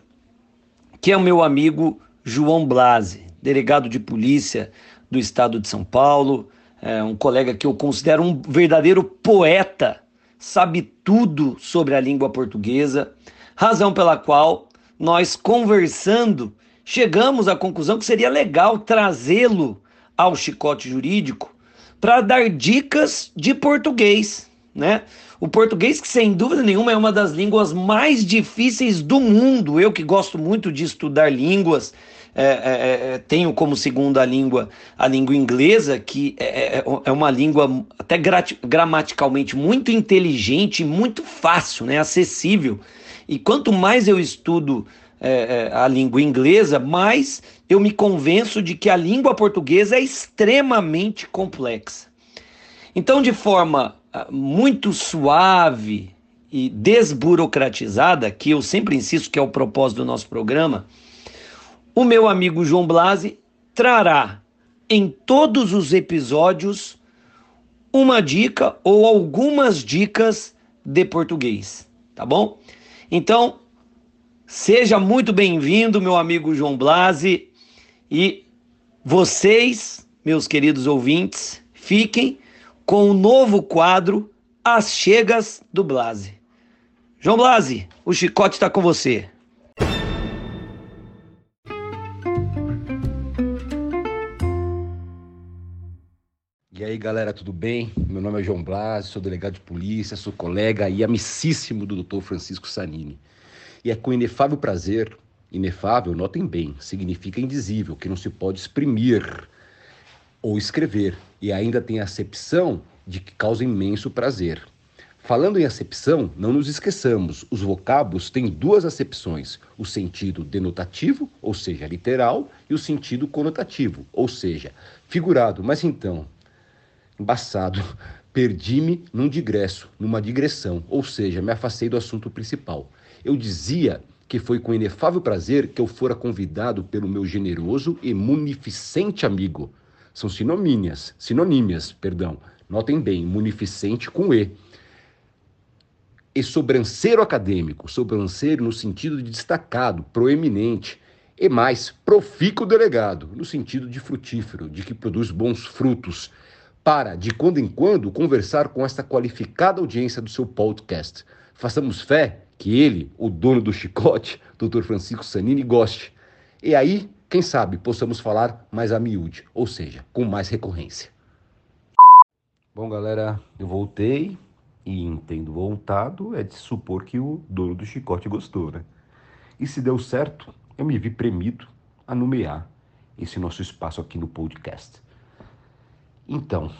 que é o meu amigo João Blase. delegado de polícia do estado de São Paulo, é um colega que eu considero um verdadeiro poeta, sabe tudo sobre a língua portuguesa, razão pela qual nós conversando chegamos à conclusão que seria legal trazê-lo ao chicote jurídico para dar dicas de português, né? O português que sem dúvida nenhuma é uma das línguas mais difíceis do mundo. Eu que gosto muito de estudar línguas, é, é, é, tenho como segunda língua a língua inglesa, que é, é, é uma língua até gramaticalmente muito inteligente, muito fácil, né, acessível. E quanto mais eu estudo é, a língua inglesa, mais eu me convenço de que a língua portuguesa é extremamente complexa. Então, de forma ah, muito suave e desburocratizada, que eu sempre insisto que é o propósito do nosso programa, o meu amigo João Blasi trará em todos os episódios uma dica ou algumas dicas de português, tá bom? Então, seja muito bem-vindo, meu amigo João Blasi, e vocês, meus queridos ouvintes, fiquem com o novo quadro As Chegas do Blasi. João Blasi, o chicote está com você. E aí galera, tudo bem? Meu nome é João Blas, sou delegado de polícia, sou colega e amicíssimo do Dr. Francisco Sanini. E é com inefável prazer, inefável, notem bem, significa indizível, que não se pode exprimir ou escrever, e ainda tem a acepção de que causa imenso prazer. Falando em acepção, não nos esqueçamos, os vocábulos têm duas acepções: o sentido denotativo, ou seja, literal, e o sentido conotativo, ou seja, figurado. Mas então, embaçado. Perdi-me num digresso, numa digressão, ou seja, me afastei do assunto principal. Eu dizia que foi com inefável prazer que eu fora convidado pelo meu generoso e munificente amigo. São sinônimas, sinonímias, perdão. Notem bem, munificente com E. E sobranceiro acadêmico, sobranceiro no sentido de destacado, proeminente, e mais, profícuo delegado, no sentido de frutífero, de que produz bons frutos para, de quando em quando, conversar com esta qualificada audiência do seu podcast. Façamos fé que ele, o dono do chicote, Dr. Francisco Sanini, goste. E aí, quem sabe, possamos falar mais a miúde, ou seja, com mais recorrência. Bom, galera, eu voltei e, entendo voltado, é de supor que o dono do chicote gostou, né? E se deu certo, eu me vi premido a nomear esse nosso espaço aqui no podcast. Então,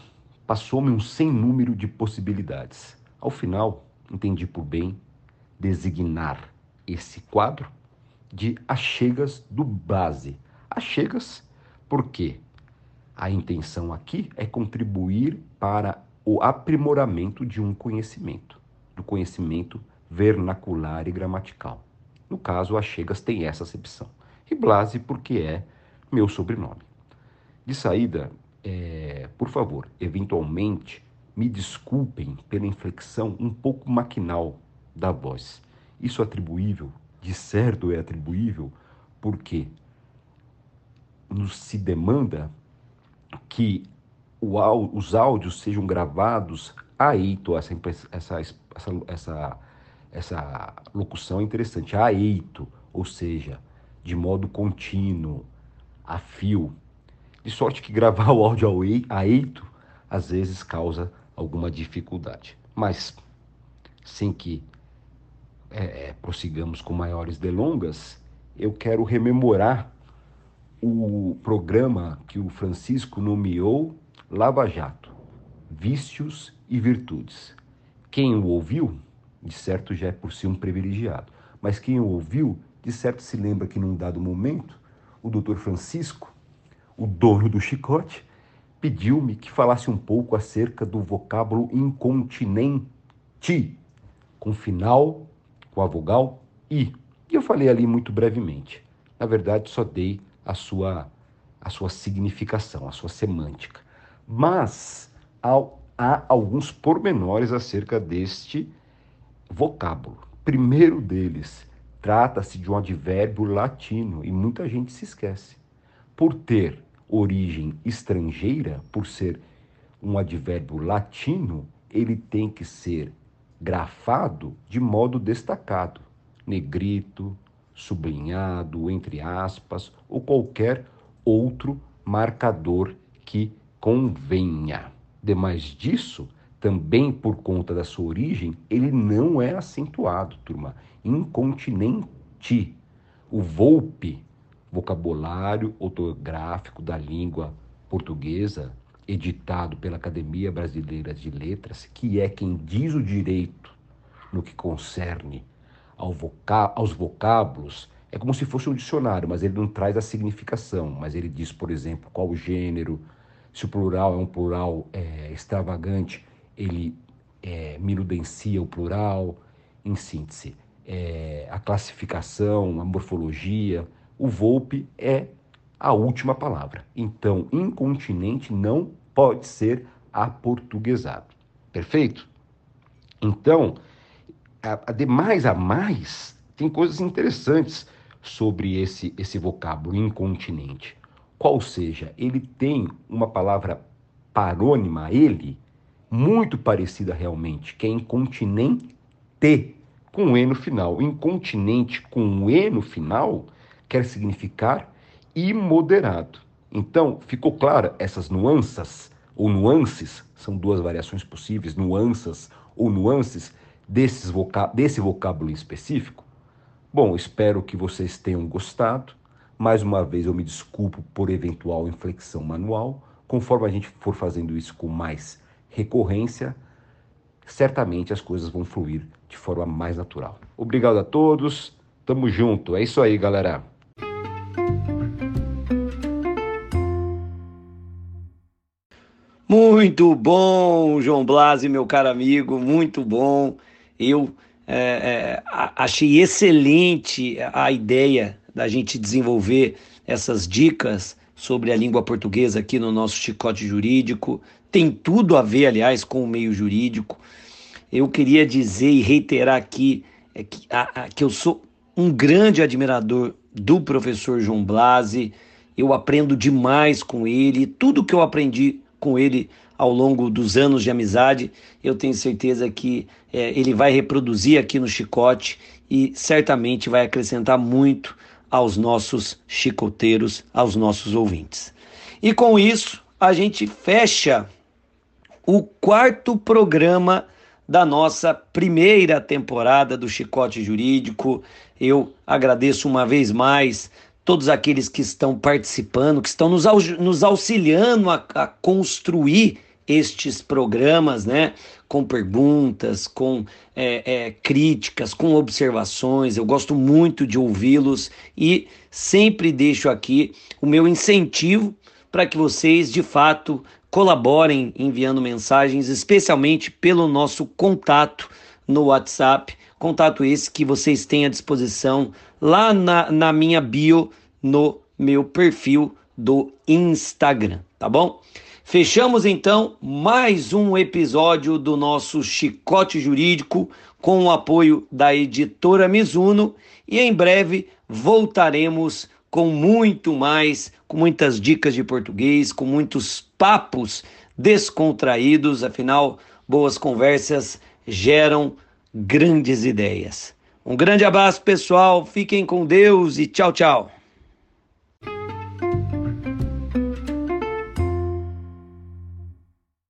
passou-me um sem número de possibilidades. Ao final, entendi por bem designar esse quadro de achegas do base. Achegas porque a intenção aqui é contribuir para o aprimoramento de um conhecimento, do conhecimento vernacular e gramatical. No caso, Achegas tem essa acepção. E Blase porque é meu sobrenome. De saída, é, por favor, eventualmente me desculpem pela inflexão um pouco maquinal da voz. Isso é atribuível, de certo é atribuível, porque nos se demanda que o, os áudios sejam gravados a eito, essa, essa, essa, essa, essa locução é interessante, a eito, ou seja, de modo contínuo, a fio, de sorte que gravar o áudio a eito às vezes causa alguma dificuldade. Mas, sem que é, é, prossigamos com maiores delongas, eu quero rememorar o programa que o Francisco nomeou Lava Jato, Vícios e Virtudes. Quem o ouviu, de certo já é por si um privilegiado, mas quem o ouviu, de certo se lembra que num dado momento, o doutor Francisco o dono do chicote, pediu-me que falasse um pouco acerca do vocábulo incontinente, com final, com a vogal i. E eu falei ali muito brevemente. Na verdade, só dei a sua, a sua significação, a sua semântica. Mas há, há alguns pormenores acerca deste vocábulo. Primeiro deles, trata-se de um advérbio latino e muita gente se esquece. por ter origem estrangeira, por ser um advérbio latino, ele tem que ser grafado de modo destacado, negrito, sublinhado, entre aspas, ou qualquer outro marcador que convenha. Demais disso, também por conta da sua origem, ele não é acentuado, turma. Incontinente. O Volpe, vocabulário ortográfico da língua portuguesa, editado pela Academia Brasileira de Letras, que é quem diz o direito no que concerne ao aos vocábulos, é como se fosse um dicionário, mas ele não traz a significação. Mas ele diz, por exemplo, qual o gênero, se o plural é um plural é, extravagante, ele é, minudencia o plural, em síntese. É, a classificação, a morfologia. O Volpe é a última palavra. Então, incontinente não pode ser aportuguesado. Perfeito? Então, ademais a mais, tem coisas interessantes sobre esse, esse vocábulo incontinente. Qual seja, ele tem uma palavra parônima, ele, muito parecida realmente, que é incontinente, com E no final. Incontinente com E no final quer significar imoderado. Então, ficou clara essas nuances, ou nuances, são duas variações possíveis, nuances ou nuances desses vocá desse vocábulo específico? Bom, espero que vocês tenham gostado. Mais uma vez eu me desculpo por eventual inflexão manual. Conforme a gente for fazendo isso com mais recorrência, certamente as coisas vão fluir de forma mais natural. Obrigado a todos. Tamo junto. É isso aí, galera. Muito bom, João Blasi, meu caro amigo, muito bom. Eu é, é, achei excelente a ideia da gente desenvolver essas dicas sobre a língua portuguesa aqui no nosso chicote jurídico. Tem tudo a ver, aliás, com o meio jurídico. Eu queria dizer e reiterar aqui é, que, a, a, que eu sou um grande admirador do professor João Blasi. Eu aprendo demais com ele. Tudo que eu aprendi com ele ao longo dos anos de amizade, eu tenho certeza que é, ele vai reproduzir aqui no Chicote e certamente vai acrescentar muito aos nossos chicoteiros, aos nossos ouvintes. E com isso, a gente fecha o quarto programa da nossa primeira temporada do Chicote Jurídico. Eu agradeço uma vez mais todos aqueles que estão participando, que estão nos, nos auxiliando a, a construir estes programas, né? Com perguntas, com é, é, críticas, com observações. Eu gosto muito de ouvi-los e sempre deixo aqui o meu incentivo para que vocês, de fato, colaborem enviando mensagens, especialmente pelo nosso contato no WhatsApp. Contato esse que vocês têm à disposição lá na, na minha bio no meu perfil do Instagram, tá bom? Fechamos então mais um episódio do nosso Chicote Jurídico com o apoio da editora Mizuno e em breve voltaremos com muito mais, com muitas dicas de português, com muitos papos descontraídos, afinal, boas conversas geram grandes ideias. Um grande abraço, pessoal, fiquem com Deus e tchau, tchau.